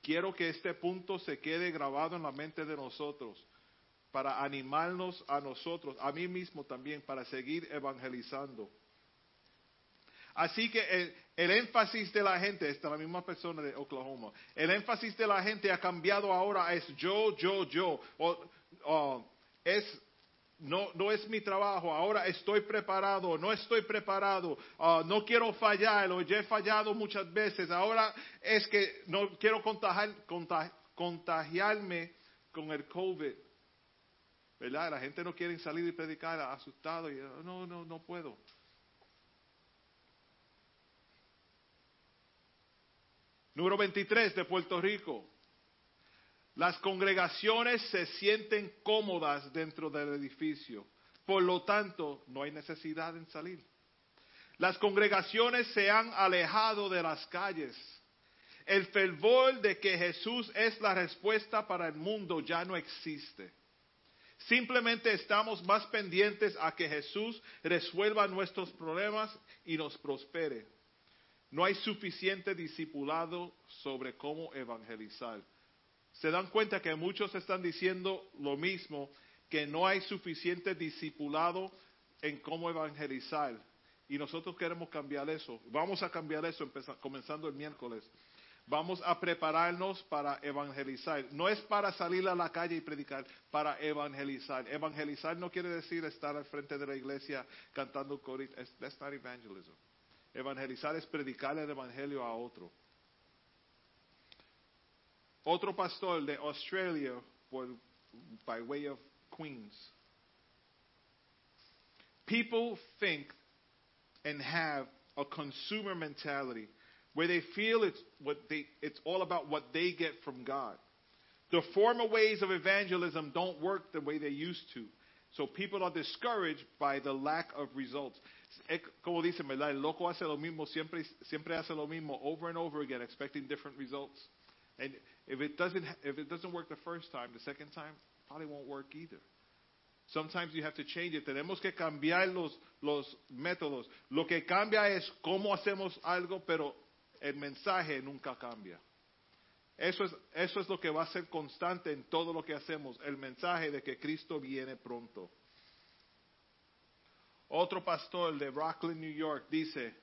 quiero que este punto se quede grabado en la mente de nosotros para animarnos a nosotros, a mí mismo también, para seguir evangelizando. Así que el, énfasis de la gente, esta es la misma persona de Oklahoma, el énfasis de la gente ha cambiado ahora, es yo, yo, yo. O, es, no, no es mi trabajo, ahora estoy preparado, no estoy preparado, uh, no quiero fallar, o ya he fallado muchas veces, ahora es que no quiero contagiar, contag, contagiarme con el COVID. ¿Verdad? La gente no quiere salir y predicar asustado y no, no, no puedo. Número 23 de Puerto Rico. Las congregaciones se sienten cómodas dentro del edificio. Por lo tanto, no hay necesidad en salir. Las congregaciones se han alejado de las calles. El fervor de que Jesús es la respuesta para el mundo ya no existe. Simplemente estamos más pendientes a que Jesús resuelva nuestros problemas y nos prospere. No hay suficiente discipulado sobre cómo evangelizar. Se dan cuenta que muchos están diciendo lo mismo, que no hay suficiente discipulado en cómo evangelizar. Y nosotros queremos cambiar eso. Vamos a cambiar eso comenzando el miércoles. Vamos a prepararnos para evangelizar. No es para salir a la calle y predicar, para evangelizar. Evangelizar no quiere decir estar al frente de la iglesia cantando corito. That's not evangelism. Evangelizar es predicar el evangelio a otro. Otro pastor de Australia, por, by way of Queens. People think and have a consumer mentality where they feel it's, what they, it's all about what they get from God. The former ways of evangelism don't work the way they used to. So people are discouraged by the lack of results. Como dicen, ¿verdad? El loco hace lo mismo, siempre, siempre hace lo mismo over and over again, expecting different results. And if it doesn't, if it doesn't work the first time, the second time probably won't work either. Sometimes you have to change it. Tenemos que cambiar los, los métodos. Lo que cambia es cómo hacemos algo, pero el mensaje nunca cambia. Eso es, eso es lo que va a ser constante en todo lo que hacemos, el mensaje de que Cristo viene pronto. Otro pastor de Rockland, New York, dice,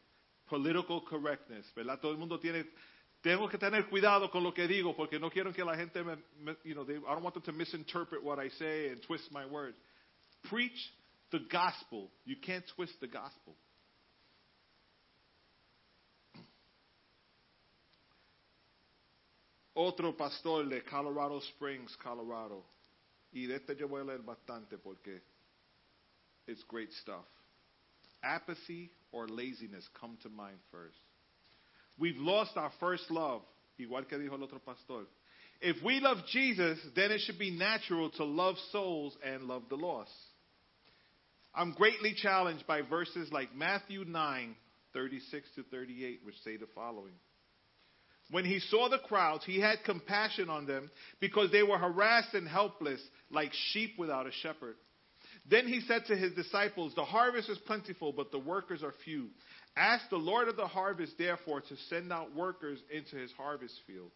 political correctness, ¿verdad? Todo el mundo tiene, tengo que tener cuidado con lo que digo porque no quiero que la gente me, me you know, they, I don't want them to misinterpret what I say and twist my words. Preach the gospel. You can't twist the gospel. Otro pastor de Colorado Springs, Colorado. Y de este yo voy a leer bastante porque it's great stuff. Apathy or laziness come to mind first. We've lost our first love, igual que dijo el otro pastor. If we love Jesus, then it should be natural to love souls and love the lost. I'm greatly challenged by verses like Matthew 9, 36 to 38, which say the following. When he saw the crowds, he had compassion on them because they were harassed and helpless like sheep without a shepherd. Then he said to his disciples, The harvest is plentiful, but the workers are few. Ask the Lord of the harvest, therefore, to send out workers into his harvest field.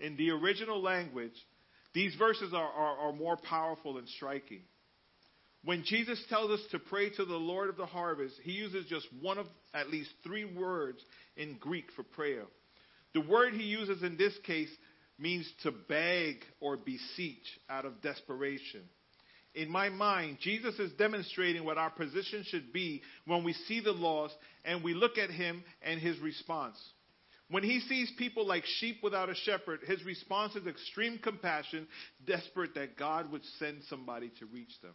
In the original language, these verses are, are, are more powerful and striking. When Jesus tells us to pray to the Lord of the harvest, he uses just one of at least three words in Greek for prayer. The word he uses in this case means to beg or beseech out of desperation. In my mind, Jesus is demonstrating what our position should be when we see the lost and we look at him and his response. When he sees people like sheep without a shepherd, his response is extreme compassion, desperate that God would send somebody to reach them.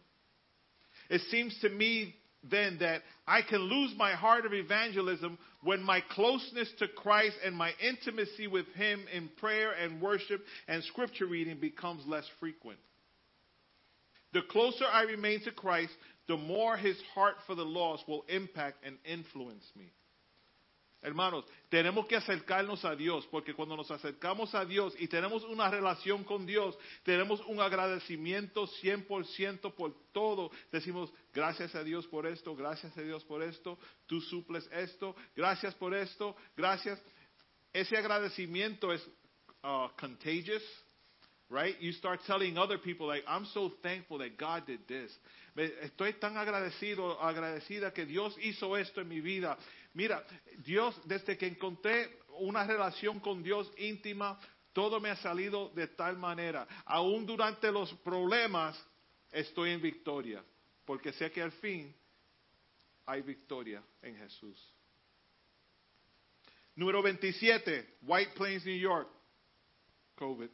It seems to me then that I can lose my heart of evangelism when my closeness to Christ and my intimacy with Him in prayer and worship and scripture reading becomes less frequent. The closer I remain to Christ, the more His heart for the lost will impact and influence me. Hermanos, tenemos que acercarnos a Dios, porque cuando nos acercamos a Dios y tenemos una relación con Dios, tenemos un agradecimiento 100% por todo. Decimos, gracias a Dios por esto, gracias a Dios por esto, tú suples esto, gracias por esto, gracias. Ese agradecimiento es uh, contagious, right? You start telling other people, like, I'm so thankful that God did this. Estoy tan agradecido, agradecida que Dios hizo esto en mi vida. Mira, Dios, desde que encontré una relación con Dios íntima, todo me ha salido de tal manera. Aún durante los problemas, estoy en victoria, porque sé que al fin hay victoria en Jesús. Número 27, White Plains, New York. COVID.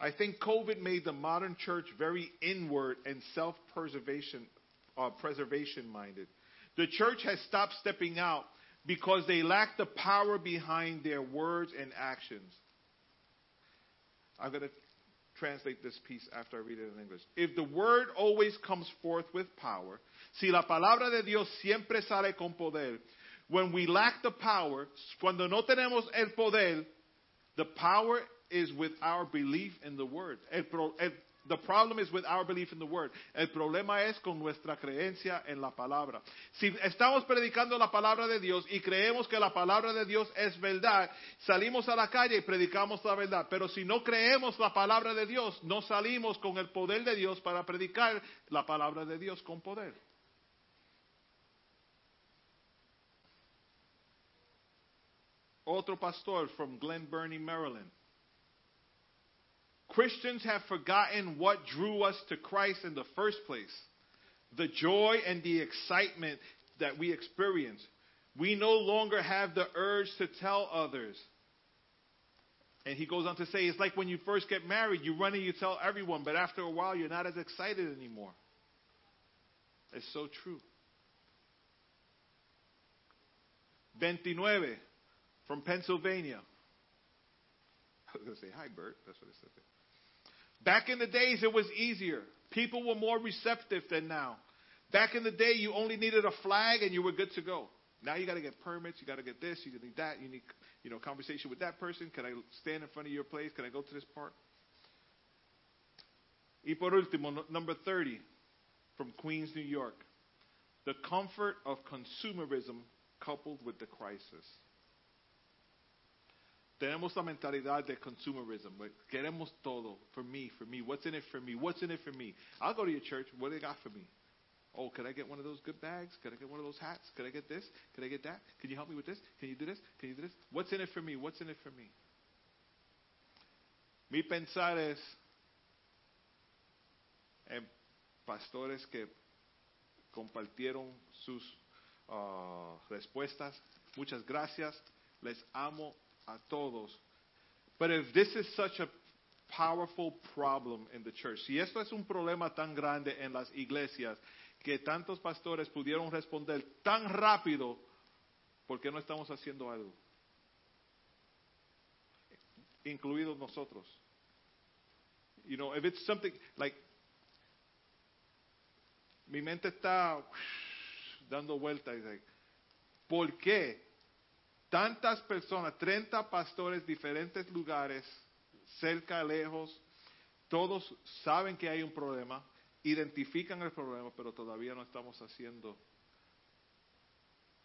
I think COVID made the modern church very inward and self-preservation, uh, preservation minded. The church has stopped stepping out because they lack the power behind their words and actions. I'm going to translate this piece after I read it in English. If the word always comes forth with power, si la palabra de Dios siempre sale con poder, when we lack the power, cuando no tenemos el poder, the power is with our belief in the word. El pro- el- the problem is with our belief in the word. El problema es con nuestra creencia en la palabra. Si estamos predicando la palabra de Dios y creemos que la palabra de Dios es verdad, salimos a la calle y predicamos la verdad. Pero si no creemos la palabra de Dios, no salimos con el poder de Dios para predicar la palabra de Dios con poder. Otro pastor from Glen Burnie, Maryland. Christians have forgotten what drew us to Christ in the first place the joy and the excitement that we experience. We no longer have the urge to tell others. And he goes on to say, it's like when you first get married, you run and you tell everyone, but after a while, you're not as excited anymore. It's so true. 29 from Pennsylvania. I was going to say, hi, Bert. That's what it said. Back in the days, it was easier. People were more receptive than now. Back in the day, you only needed a flag and you were good to go. Now you got to get permits. You got to get this. You need that. You need, you know, conversation with that person. Can I stand in front of your place? Can I go to this park? Y por último, number 30 from Queens, New York. The comfort of consumerism coupled with the crisis. Tenemos la mentalidad de consumerism. Queremos todo for me, for me. What's in it for me? What's in it for me? I'll go to your church. What do they got for me? Oh, can I get one of those good bags? Can I get one of those hats? Can I get this? Can I get that? Can you help me with this? Can you do this? Can you do this? What's in it for me? What's in it for me? Mi pensar es en pastores que compartieron sus ah, respuestas. Muchas gracias. Les amo a todos. But if this is such a powerful problem in the church, si esto es un problema tan grande en las iglesias que tantos pastores pudieron responder tan rápido, ¿por qué no estamos haciendo algo? Incluidos nosotros. You know, if it's something like mi mente está dando vueltas. Like, ¿Por qué tantas personas, 30 pastores, diferentes lugares, cerca, lejos, todos saben que hay un problema, identifican el problema, pero todavía no estamos haciendo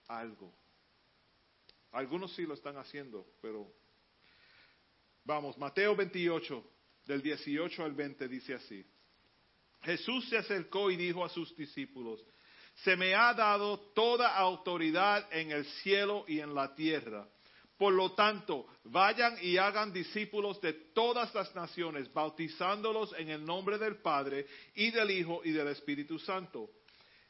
algo? Algunos sí lo están haciendo, pero vamos, Mateo 28, del 18 al 20 dice así. Jesús se acercó y dijo a sus discípulos, se me ha dado toda autoridad en el cielo y en la tierra. Por lo tanto, vayan y hagan discípulos de todas las naciones, bautizándolos en el nombre del Padre y del Hijo y del Espíritu Santo.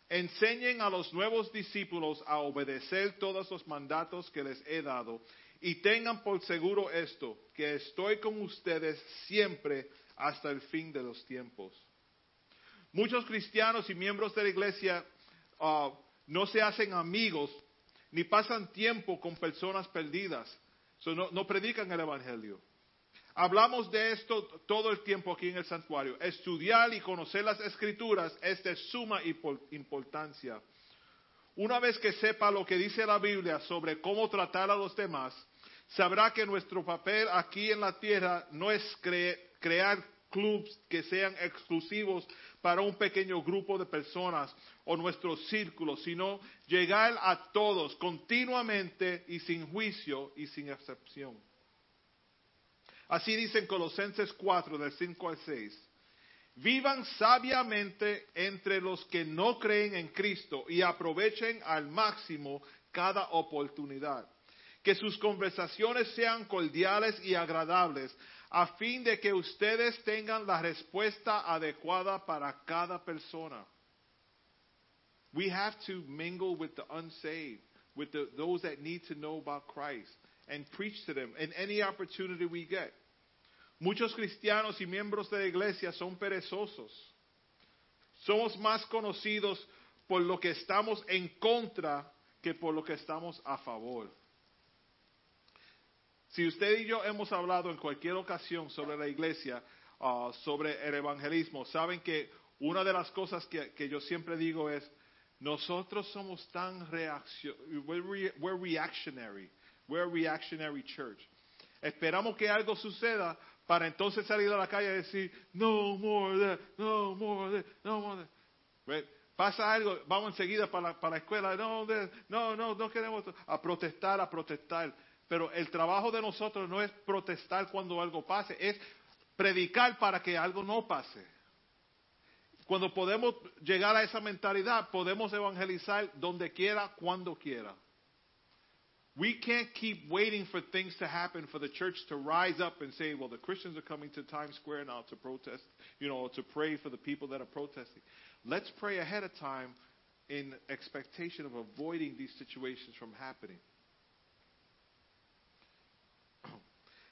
Enseñen a los nuevos discípulos a obedecer todos los mandatos que les he dado y tengan por seguro esto, que estoy con ustedes siempre hasta el fin de los tiempos. Muchos cristianos y miembros de la iglesia ah, no se hacen amigos ni pasan tiempo con personas perdidas. No, predican el Evangelio. Hablamos de esto todo el tiempo aquí en el santuario. Estudiar y conocer las escrituras es de suma impor- importancia. Una vez que sepa lo que dice la Biblia sobre cómo tratar a los demás, sabrá que nuestro papel aquí en la tierra no es cre- crear clubs que sean exclusivos para un pequeño grupo de personas o nuestro círculo, sino llegar a todos continuamente y sin juicio y sin excepción. Así dice en Colosenses 4, del 5 al 6. Vivan sabiamente entre los que no creen en Cristo y aprovechen al máximo cada oportunidad. Que sus conversaciones sean cordiales y agradables, a fin de que ustedes tengan la respuesta adecuada para cada persona. We have to mingle with the unsaved, with the, those that need to know about Christ, and preach to them in any opportunity we get. Muchos cristianos y miembros de la iglesia son perezosos. Somos más conocidos por lo que estamos en contra que por lo que estamos a favor. Si usted y yo hemos hablado en cualquier ocasión sobre la iglesia, ah, sobre el evangelismo, saben que una de las cosas que, que yo siempre digo es, nosotros somos tan reaccio we're, re- we're reactionary, we're a reactionary church. Esperamos que algo suceda para entonces salir a la calle y decir, no more that, no more that, no more that. Pasa algo, vamos enseguida para para la escuela, no, no, no, no queremos a protestar, a protestar. Pero el trabajo de nosotros no es protestar cuando algo pase, es predicar para que algo no pase. Cuando podemos llegar a esa mentalidad, podemos evangelizar donde quiera, cuando quiera. We can't keep waiting for things to happen for the church to rise up and say, well, the Christians are coming to Times Square now to protest, you know, to pray for the people that are protesting. Let's pray ahead of time in expectation of avoiding these situations from happening.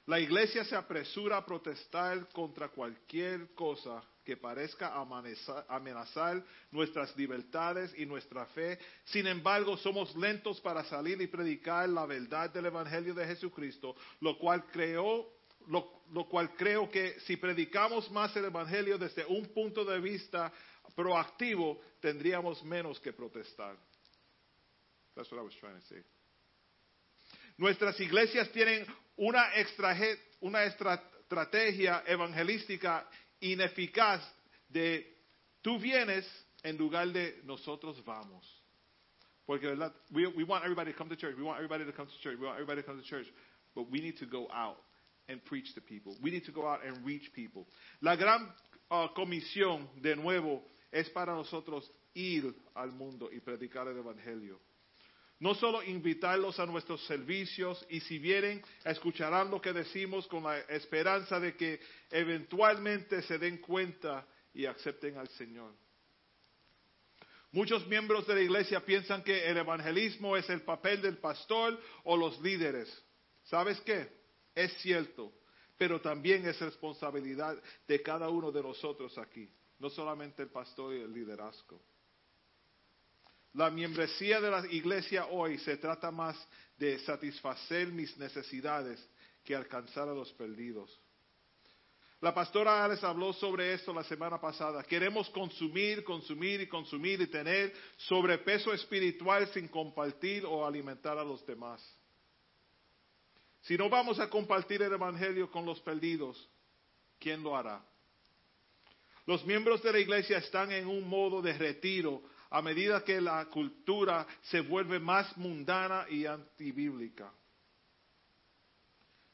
La iglesia se apresura a protestar contra cualquier cosa que parezca amenazar nuestras libertades y nuestra fe. Sin embargo, somos lentos para salir y predicar la verdad del Evangelio de Jesucristo, lo cual creo, lo, lo cual creo que si predicamos más el Evangelio desde un punto de vista proactivo, tendríamos menos que protestar. That's what I was trying to say. Nuestras iglesias tienen una, una estra- estrategia evangelística ineficaz de tú vienes en lugar de nosotros vamos. Porque ¿verdad? We, we want everybody to come to church. We want everybody to come to church. We want everybody to come to church. But we need to go out and preach to people. We need to go out and reach people. La gran uh, comisión, de nuevo, es para nosotros ir al mundo y predicar el Evangelio. No solo invitarlos a nuestros servicios y si vienen, escucharán lo que decimos con la esperanza de que eventualmente se den cuenta y acepten al Señor. Muchos miembros de la iglesia piensan que el evangelismo es el papel del pastor o los líderes. ¿Sabes qué? Es cierto, pero también es responsabilidad de cada uno de nosotros aquí, no solamente el pastor y el liderazgo. La membresía de la iglesia hoy se trata más de satisfacer mis necesidades que alcanzar a los perdidos. La pastora Alex habló sobre esto la semana pasada. Queremos consumir, consumir y consumir y tener sobrepeso espiritual sin compartir o alimentar a los demás. Si no vamos a compartir el Evangelio con los perdidos, ¿quién lo hará? Los miembros de la iglesia están en un modo de retiro a medida que la cultura se vuelve más mundana y antibíblica.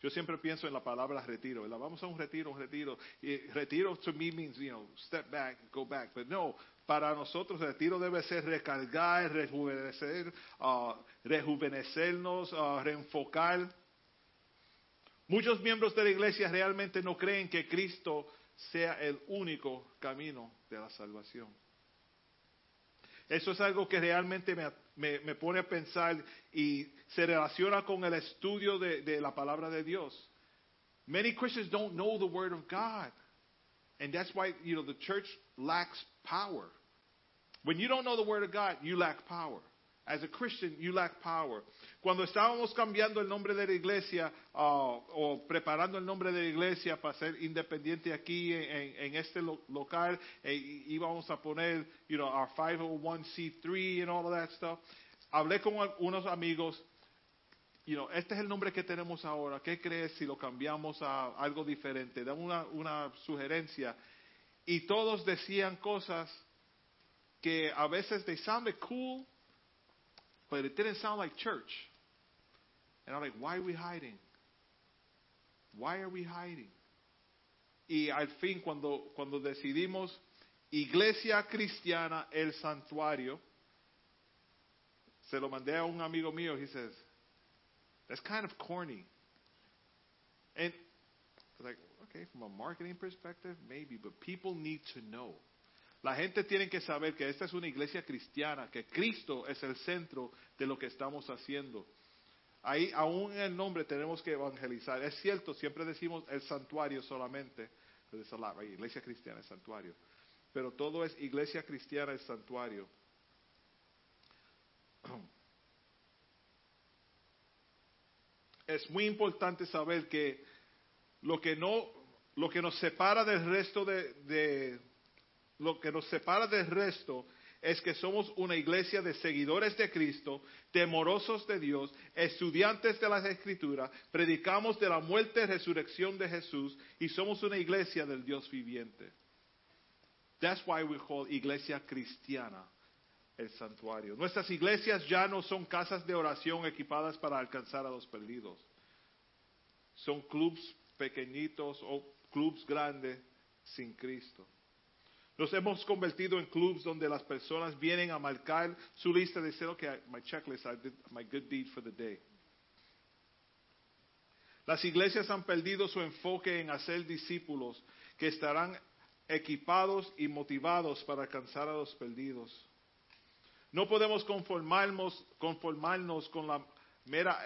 Yo siempre pienso en la palabra retiro, ¿verdad? Vamos a un retiro, un retiro. Y retiro to me means, you know, step back, go back. But no, para nosotros el retiro debe ser recargar, rejuvenecer, ah, rejuvenecernos, ah, reenfocar. Muchos miembros de la iglesia realmente no creen que Cristo sea el único camino de la salvación. Eso es algo que realmente me, me- me pone a pensar y se relaciona con el estudio de, de la palabra de Dios. Many Christians don't know the Word of God. And that's why, you know, the church lacks power. When you don't know the Word of God, you lack power. As a Christian, you lack power. Cuando estábamos cambiando el nombre de la iglesia uh, o preparando el nombre de la iglesia para ser independiente aquí en, en este lo- local, eh, íbamos a poner, you know, our 501c3 and all of that stuff. Hablé con unos amigos you know, este es el nombre que tenemos ahora. ¿Qué crees si lo cambiamos a algo diferente? Dame una, una sugerencia. Y todos decían cosas que a veces they sounded cool, but it didn't sound like church. And I'm like, why are we hiding? Why are we hiding? Y al fin, cuando, cuando decidimos Iglesia Cristiana, el Santuario, se lo mandé a un amigo mío. He says, that's kind of corny. And I was like, okay, from a marketing perspective, maybe, but people need to know. La gente tiene que saber que esta es una iglesia cristiana, que Cristo es el centro de lo que estamos haciendo. Ahí, aún en el nombre, tenemos que evangelizar. Es cierto, siempre decimos el santuario solamente. But it's a lot, right? Iglesia cristiana, el santuario. Pero todo es iglesia cristiana, el santuario. es muy importante saber que lo que no lo que nos separa del resto de- lo que nos separa del resto es que somos una iglesia de seguidores de Cristo, temorosos de Dios, estudiantes de las Escrituras, predicamos de la muerte y resurrección de Jesús y somos una iglesia del Dios viviente. That's why we call iglesia cristiana el santuario. Nuestras iglesias ya no son casas de oración equipadas para alcanzar a los perdidos. Son clubs pequeñitos o clubs grandes sin Cristo. Nos hemos convertido en clubs donde las personas vienen a marcar su lista de decir, okay, my checklist, I did my good deed for the day. Las iglesias han perdido su enfoque en hacer discípulos que estarán equipados y motivados para alcanzar a los perdidos. No podemos conformarnos, conformarnos con la mera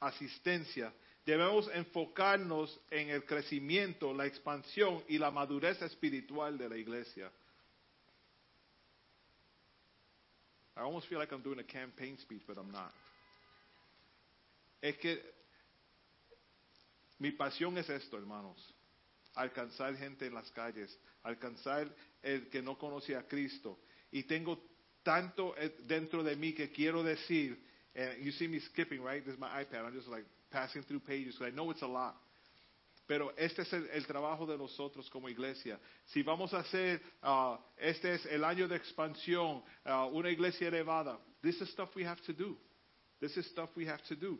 asistencia. Debemos enfocarnos en el crecimiento, la expansión y la madurez espiritual de la iglesia. I almost feel like I'm doing a campaign speech, but I'm not. Es que mi pasión es esto, hermanos. Alcanzar gente en las calles, alcanzar el que no conoce a Cristo. Y tengo tanto eh, dentro de mí que quiero decir, and you see me skipping, right? This is my iPad. I'm just like passing through pages I know it's a lot. Pero este es el, el trabajo de nosotros como iglesia. Si vamos a hacer, ah, este es el año de expansión, ah, una iglesia elevada, this is stuff we have to do. This is stuff we have to do.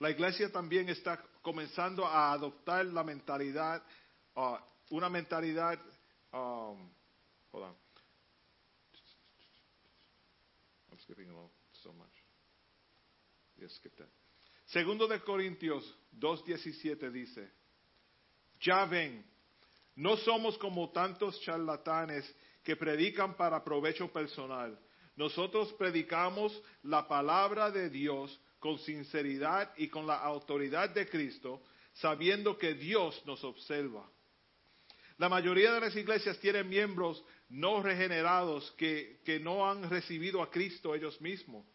La iglesia también está comenzando a adoptar la mentalidad, ah, una mentalidad, um, hold on. I'm skipping along so much. Segundo de Corintios 2.17 dice, ya ven, no somos como tantos charlatanes que predican para provecho personal. Nosotros predicamos la palabra de Dios con sinceridad y con la autoridad de Cristo, sabiendo que Dios nos observa. La mayoría de las iglesias tienen miembros no regenerados que, que no han recibido a Cristo ellos mismos.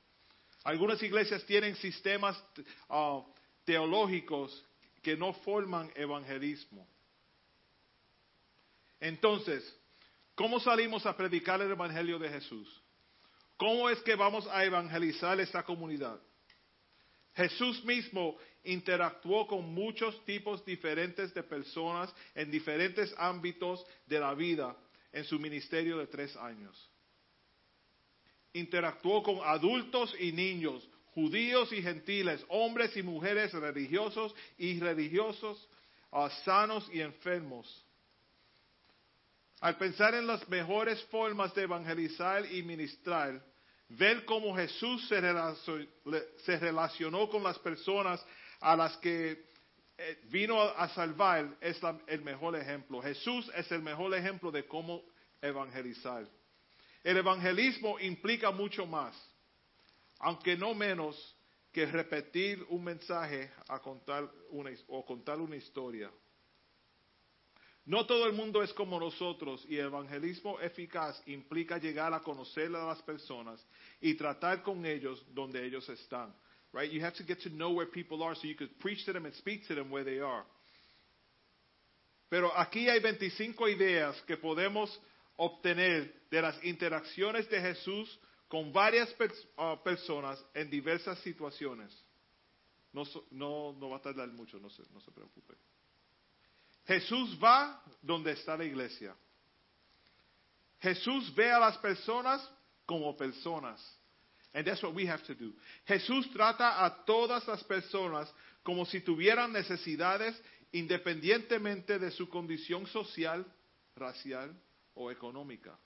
Algunas iglesias tienen sistemas ah, teológicos que no forman evangelismo. Entonces, ¿cómo salimos a predicar el evangelio de Jesús? ¿Cómo es que vamos a evangelizar esta comunidad? Jesús mismo interactuó con muchos tipos diferentes de personas en diferentes ámbitos de la vida en su ministerio de tres años. Interactuó con adultos y niños, judíos y gentiles, hombres y mujeres religiosos y religiosos, ah, sanos y enfermos. Al pensar en las mejores formas de evangelizar y ministrar, ver cómo Jesús se relacionó, se relacionó con las personas a las que eh, vino a salvar es el mejor ejemplo. Jesús es el mejor ejemplo de cómo evangelizar. El evangelismo implica mucho más, aunque no menos que repetir un mensaje a contar una, o contar una historia. No todo el mundo es como nosotros y el evangelismo eficaz implica llegar a conocer a las personas y tratar con ellos donde ellos están. Right? You have to get to know where people are so you could preach to them and speak to them where they are. Pero aquí hay 25 ideas que podemos obtener de las interacciones de Jesús con varias pers- ah, personas en diversas situaciones. No, no va a tardar mucho, no se, no se preocupe. Jesús va donde está la iglesia. Jesús ve a las personas como personas. And that's what we have to do. Jesús trata a todas las personas como si tuvieran necesidades independientemente de su condición social, racial o económica.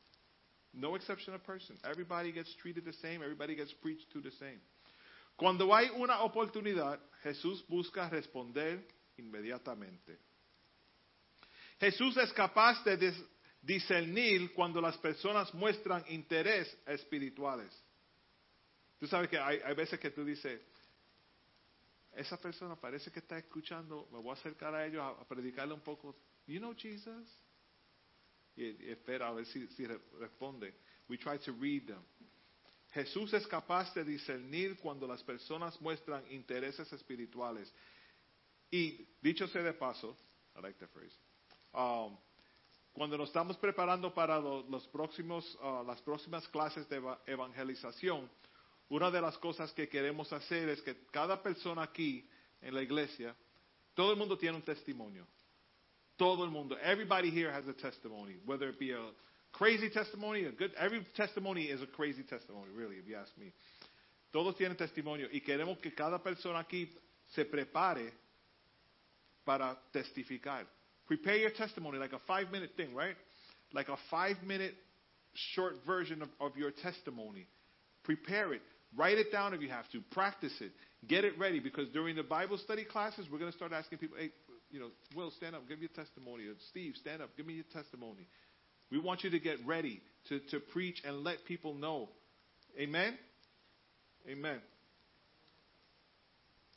No exception of person. Everybody gets treated the same. Everybody gets preached to the same. Cuando hay una oportunidad, Jesús busca responder inmediatamente. Jesús es capaz de dis- discernir cuando las personas muestran interés espirituales. Tú sabes que hay, hay veces que tú dices, esa persona parece que está escuchando, me voy a acercar a ellos a, a predicarle un poco. You know Jesus? Y, espera a ver si, si re- responde. We try to read them. Jesús es capaz de discernir cuando las personas muestran intereses espirituales. Y dicho sea de paso, I like that phrase. um, cuando nos estamos preparando para lo- los próximos, uh, las próximas clases de eva- evangelización, una de las cosas que queremos hacer es que cada persona aquí en la iglesia, todo el mundo tiene un testimonio. Todo el mundo. Everybody here has a testimony, whether it be a crazy testimony, a good. Every testimony is a crazy testimony, really, if you ask me. Todos tienen testimonio y queremos que cada persona aquí se prepare para testificar. Prepare your testimony like a five minute thing, right? Like a five minute short version of, of your testimony. Prepare it. Write it down if you have to. Practice it. Get it ready because during the Bible study classes, we're going to start asking people, hey, you know, Will, stand up, give your testimony. Or Steve, stand up, give me your testimony. We want you to get ready to, to preach and let people know. Amen? Amen.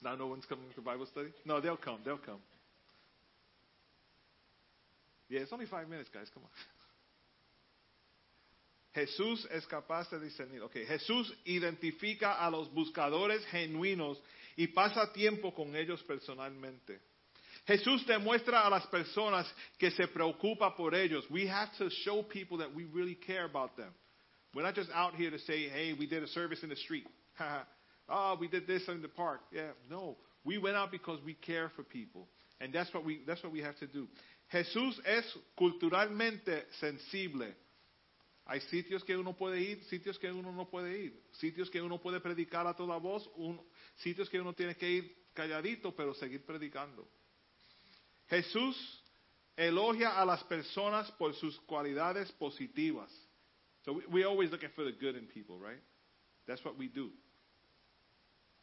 Now no one's coming to Bible study? No, they'll come. They'll come. Yeah, it's only five minutes, guys. Come on. Jesús es capaz de discernir. Okay. Jesús identifica a los buscadores genuinos y pasa tiempo con ellos personalmente. Jesús demuestra a las personas que se preocupa por ellos. We have to show people that we really care about them. We're not just out here to say, hey, we did a service in the street. oh, we did this in the park. Yeah, no. We went out because we care for people. And that's what we, that's what we have to do. Jesús es culturalmente sensible. Hay sitios que uno puede ir, sitios que uno no puede ir, sitios que uno puede predicar a toda voz, sitios que uno tiene que ir calladito, pero seguir predicando. Jesús elogia a las personas por sus cualidades positivas. So we, we're always looking for the good in people, right? That's what we do.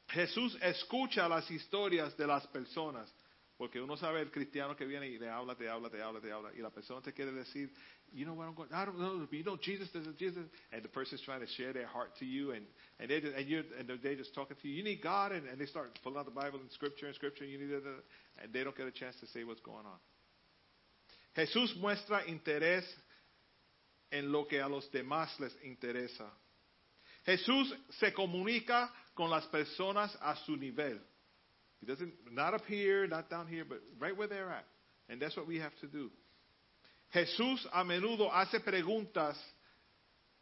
Jesús escucha las historias de las personas. Porque uno sabe el cristiano que viene y le habla, te habla, te habla, te habla. Y la persona te quiere decir, you know what I'm going, I don't know, you know Jesus, this is Jesus. And the person's trying to share their heart to you and, and, they and, and they're just talking to you. You need God. And, they start pulling out the Bible and scripture and scripture. And, you need and they don't get a chance to say what's going on. Jesús muestra interés en lo que a los demás les interesa. Jesús se comunica con las personas a su nivel. He doesn't, not up here, not down here, but right where they're at. And that's what we have to do. Jesús a menudo hace preguntas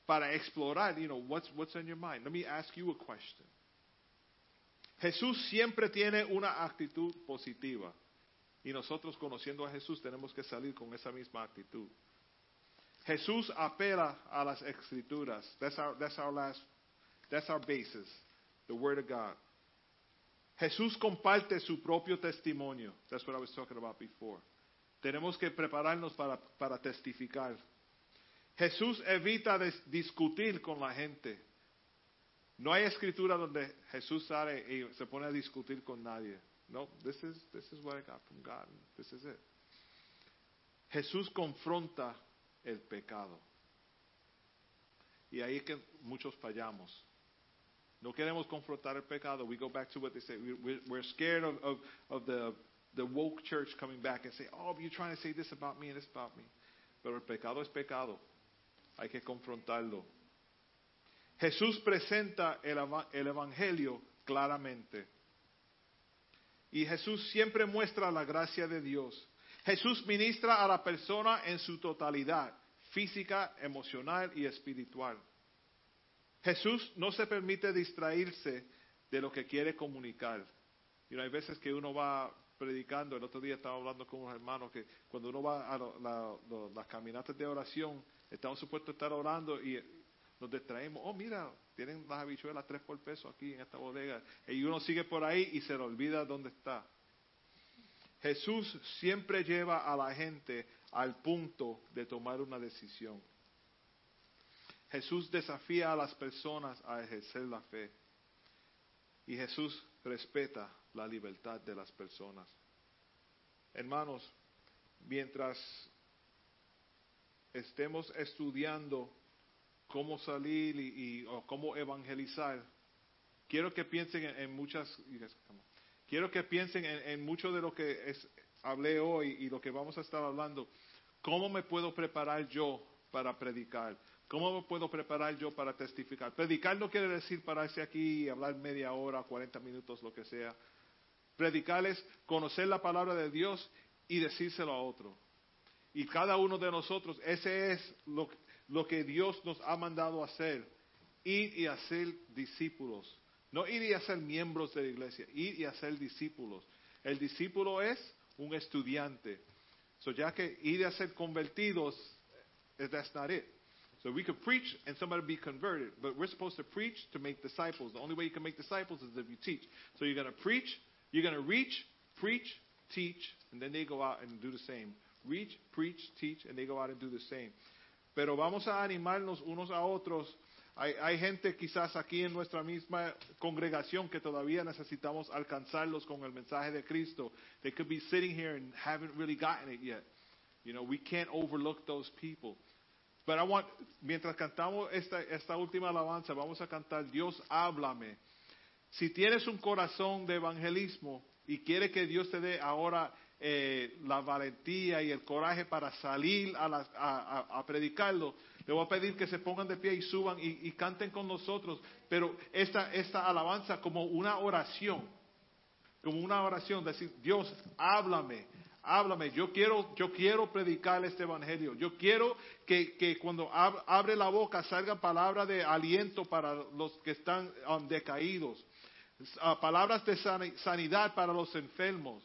para explorar, you know, what's, what's on your mind. Let me ask you a question. Jesús siempre tiene una actitud positiva. Y nosotros conociendo a Jesús tenemos que salir con esa misma actitud. Jesús apela a las escrituras. That's our, that's our last, that's our basis, the Word of God. Jesús comparte su propio testimonio. That's what I was talking about before. Tenemos que prepararnos para, para testificar. Jesús evita discutir con la gente. No hay escritura donde Jesús sale y se pone a discutir con nadie. No, this is, this is what I got from God. This is it. Jesús confronta el pecado. Y ahí es que muchos fallamos. No queremos confrontar el pecado. We go back to what they say. We- We're, scared of, of, of the the woke church coming back and say, oh, you're trying to say this about me and this about me. Pero el pecado es pecado. Hay que confrontarlo. Jesús presenta el, el Evangelio claramente. Y Jesús siempre muestra la gracia de Dios. Jesús ministra a la persona en su totalidad, física, emocional y espiritual. Jesús no se permite distraerse de lo que quiere comunicar. Y hay veces que uno va predicando, el otro día estaba hablando con unos hermanos que cuando uno va a la- lo- las caminatas de oración, estamos supuestos a estar orando y nos distraemos. Oh, mira, tienen las habichuelas tres por peso aquí en esta bodega. Y uno sigue por ahí y se le olvida dónde está. Jesús siempre lleva a la gente al punto de tomar una decisión. Jesús desafía a las personas a ejercer la fe. Y Jesús respeta la libertad de las personas. Hermanos, mientras estemos estudiando cómo salir y, cómo evangelizar, quiero que piensen en, en muchas, quiero que piensen en, mucho de lo que hablé hoy y lo que vamos a estar hablando. ¿Cómo me puedo preparar yo para predicar? ¿Cómo puedo preparar yo para testificar? Predicar no quiere decir pararse aquí y hablar media hora, 40 minutos, lo que sea. Predicar es conocer la palabra de Dios y decírselo a otro. Y cada uno de nosotros, ese es lo, que Dios nos ha mandado a hacer. Ir y hacer discípulos. No ir y hacer miembros de la iglesia, ir y hacer discípulos. El discípulo es un estudiante. So ya que ir y hacer convertidos, eh, that's not it. So we could preach and somebody be converted, but we're supposed to preach to make disciples. The only way you can make disciples is if you teach. So you're going to preach, you're going to reach, preach, teach, and then they go out and do the same. Reach, preach, teach, and they go out and do the same. Pero vamos a animarnos unos a otros. Hay, hay gente quizás aquí en nuestra misma congregación que todavía necesitamos alcanzarlos con el mensaje de Cristo. They could be sitting here and haven't really gotten it yet. You know, we can't overlook those people. But I want, mientras cantamos esta, esta última alabanza, vamos a cantar Dios háblame. Si tienes un corazón de evangelismo y quieres que Dios te dé ahora eh, la valentía y el coraje para salir a, las- a- a- a predicarlo, le voy a pedir que se pongan de pie y suban y, y canten con nosotros. Pero esta, esta alabanza como una oración, como una oración, decir, Dios, háblame, háblame, yo quiero, yo quiero predicar este evangelio, yo quiero que, que cuando ab- abre la boca salga palabra de aliento para los que están um, decaídos, Ah, palabras de sanidad para los enfermos.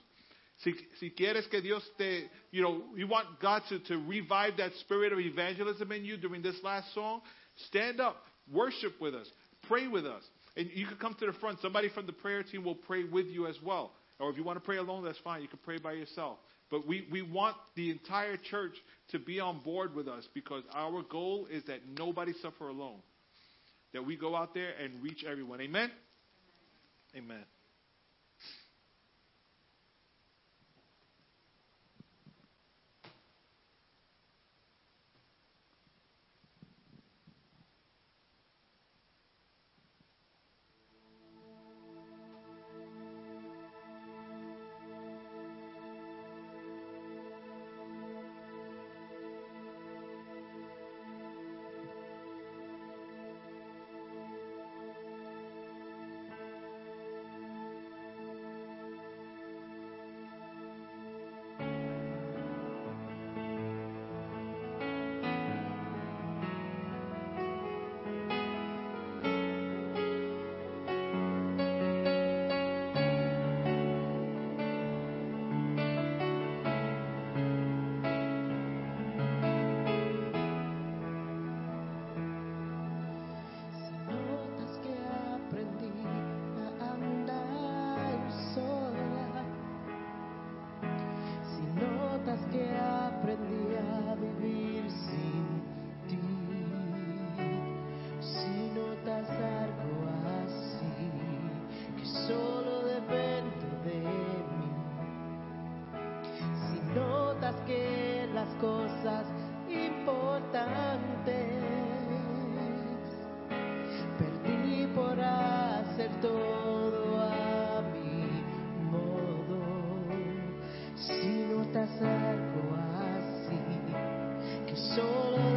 Si, si quieres que Dios te, you know, you want God to, to revive that spirit of evangelism in you during this last song, stand up, worship with us, pray with us. And you can come to the front. Somebody from the prayer team will pray with you as well. Or if you want to pray alone, that's fine. You can pray by yourself. But we, we want the entire church to be on board with us because our goal is that nobody suffer alone. That we go out there and reach everyone. Amen? Amen. las cosas importantes. Perdí por hacer todo a mi modo. Si notas algo así, que solo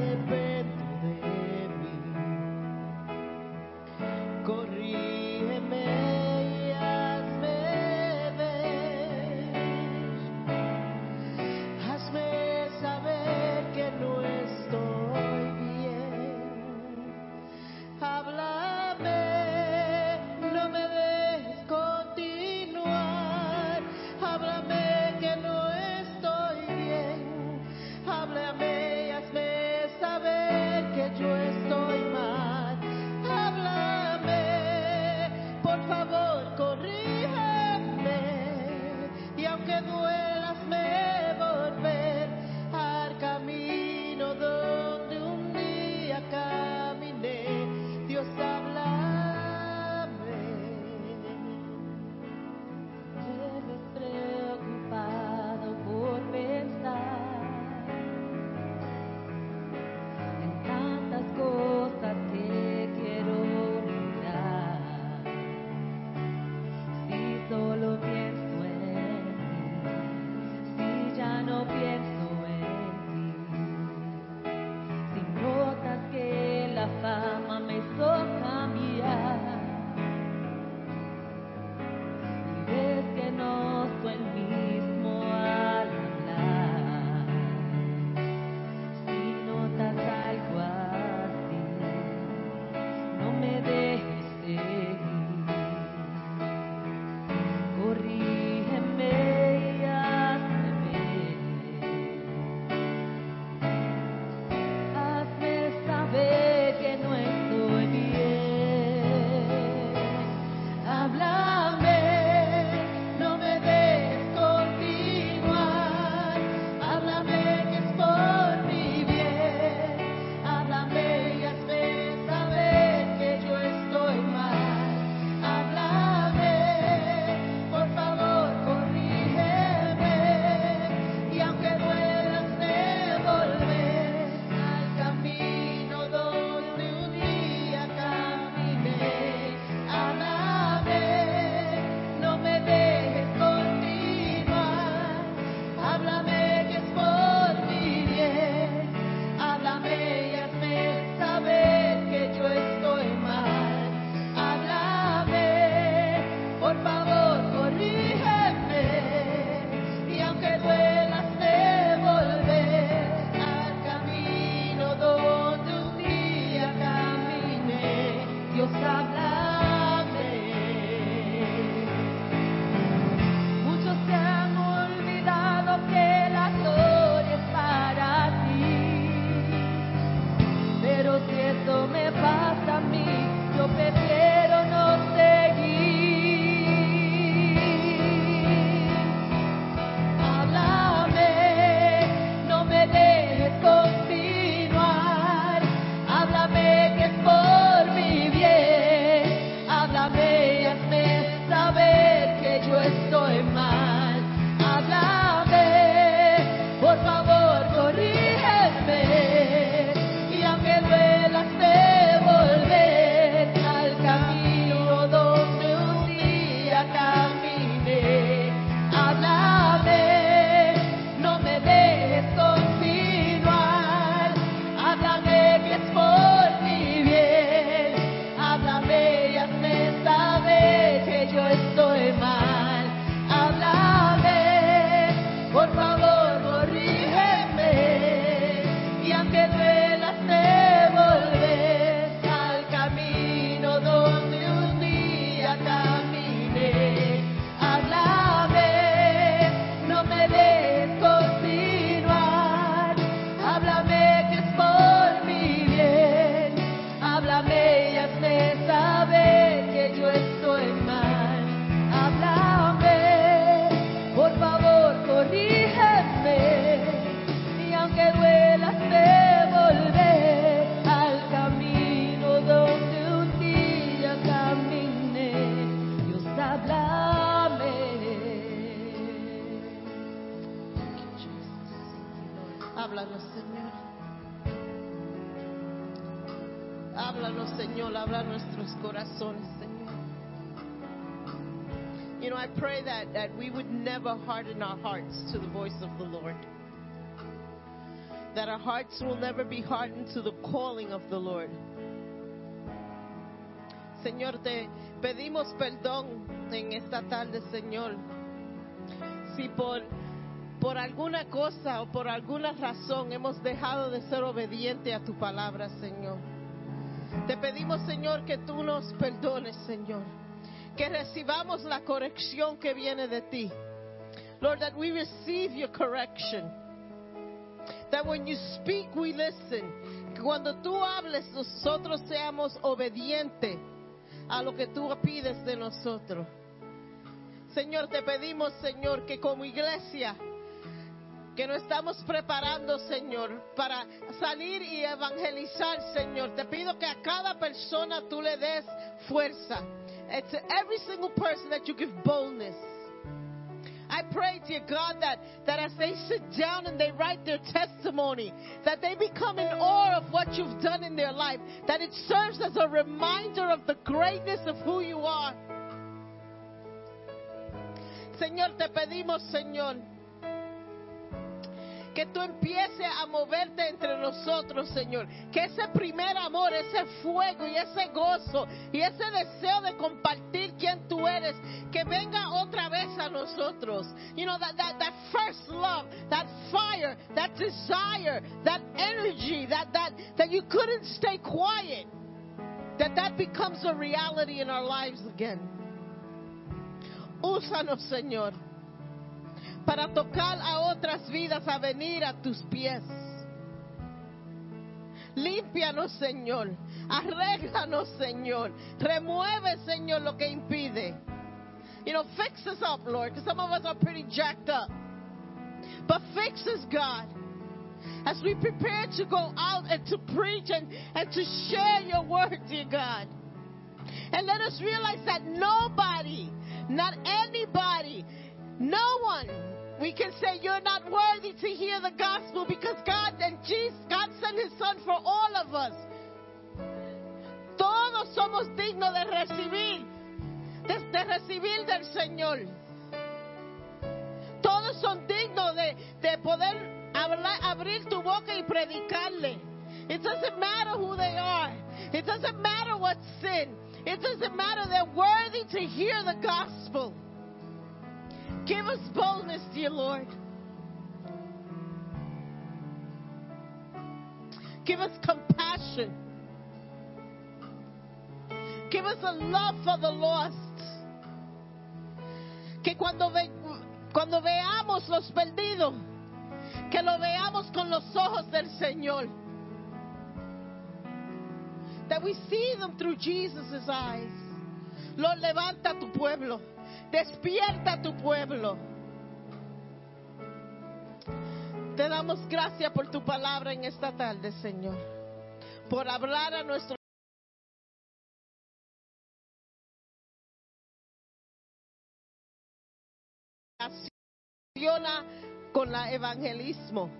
hearts will never be hardened to the calling of the Lord. Señor, te pedimos perdón en esta tarde, Señor. Si por, por alguna cosa o por alguna razón hemos dejado de ser obediente a tu palabra, Señor. Te pedimos, Señor, que tú nos perdones, Señor. Que recibamos la corrección que viene de ti. Lord, that we receive your correction. That when you speak, we listen. Cuando tú hables, nosotros seamos obedientes a lo que tú pides de nosotros. Señor, te pedimos, Señor, que como iglesia, que nos estamos preparando, Señor, para salir y evangelizar, Señor. Te pido que a cada persona tú le des fuerza. To every single person that you give boldness. I pray, dear God, that, that as they sit down and they write their testimony, that they become in awe of what you've done in their life, that it serves as a reminder of the greatness of who you are. Señor, te pedimos, Señor, que tú empieces a moverte entre nosotros, Señor. Que ese primer amor, ese fuego y ese gozo y ese deseo de compartir quién tú eres, que venga otra vez a nosotros. You know, that, that, that first love, that fire, that desire, that energy, that, that, that you couldn't stay quiet, that that becomes a reality in our lives again. Úsanos, Señor para tocar a otras vidas a venir a tus pies. Límpianos, Señor. Arréglanos, Señor. Remueve, Señor, lo que impide. You know, fix us up, Lord, because some of us are pretty jacked up. But fix us, God. As we prepare to go out and to preach and, and to share your word, dear God. And let us realize that nobody, not anybody, no one we can say you're not worthy to hear the gospel because God and Jesus, God sent His Son for all of us. Todos somos dignos de recibir, de, de recibir del Señor. Todos son dignos de, de poder hablar, abrir tu boca y predicarle. It doesn't matter who they are. It doesn't matter what sin. It doesn't matter. They're worthy to hear the gospel. Give us boldness, dear Lord. Give us compassion. Give us a love for the lost. Que cuando, ve, cuando veamos los perdidos, que lo veamos con los ojos del Señor. That we see them through Jesus' eyes. Lord, levanta tu pueblo. Despierta tu pueblo. Te damos gracias por tu palabra en esta tarde, Señor. Por hablar a nuestro con la evangelismo.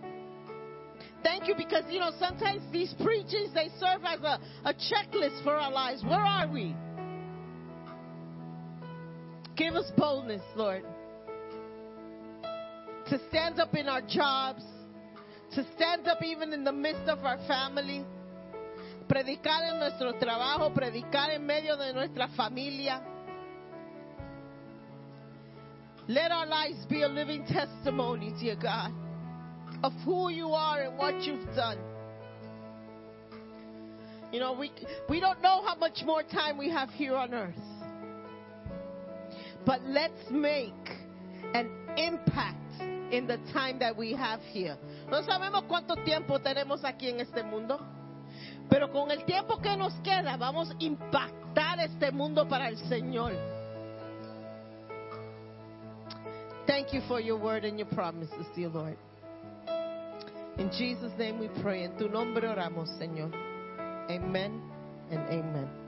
Thank you because you know sometimes these preachings they serve as a, a checklist for our lives. Where are we? Give us boldness, Lord, to stand up in our jobs, to stand up even in the midst of our family, predicar en nuestro trabajo, predicar en medio de nuestra familia. Let our lives be a living testimony, dear God, of who you are and what you've done. You know, we, we don't know how much more time we have here on earth. But let's make an impact in the time that we have here. No sabemos cuánto tiempo tenemos aquí en este mundo, pero con el tiempo que nos queda vamos a impactar este mundo para el Señor. Thank you for your word and your promises, dear Lord. In Jesus' name we pray. En tu nombre oramos, Señor. Amen and amen.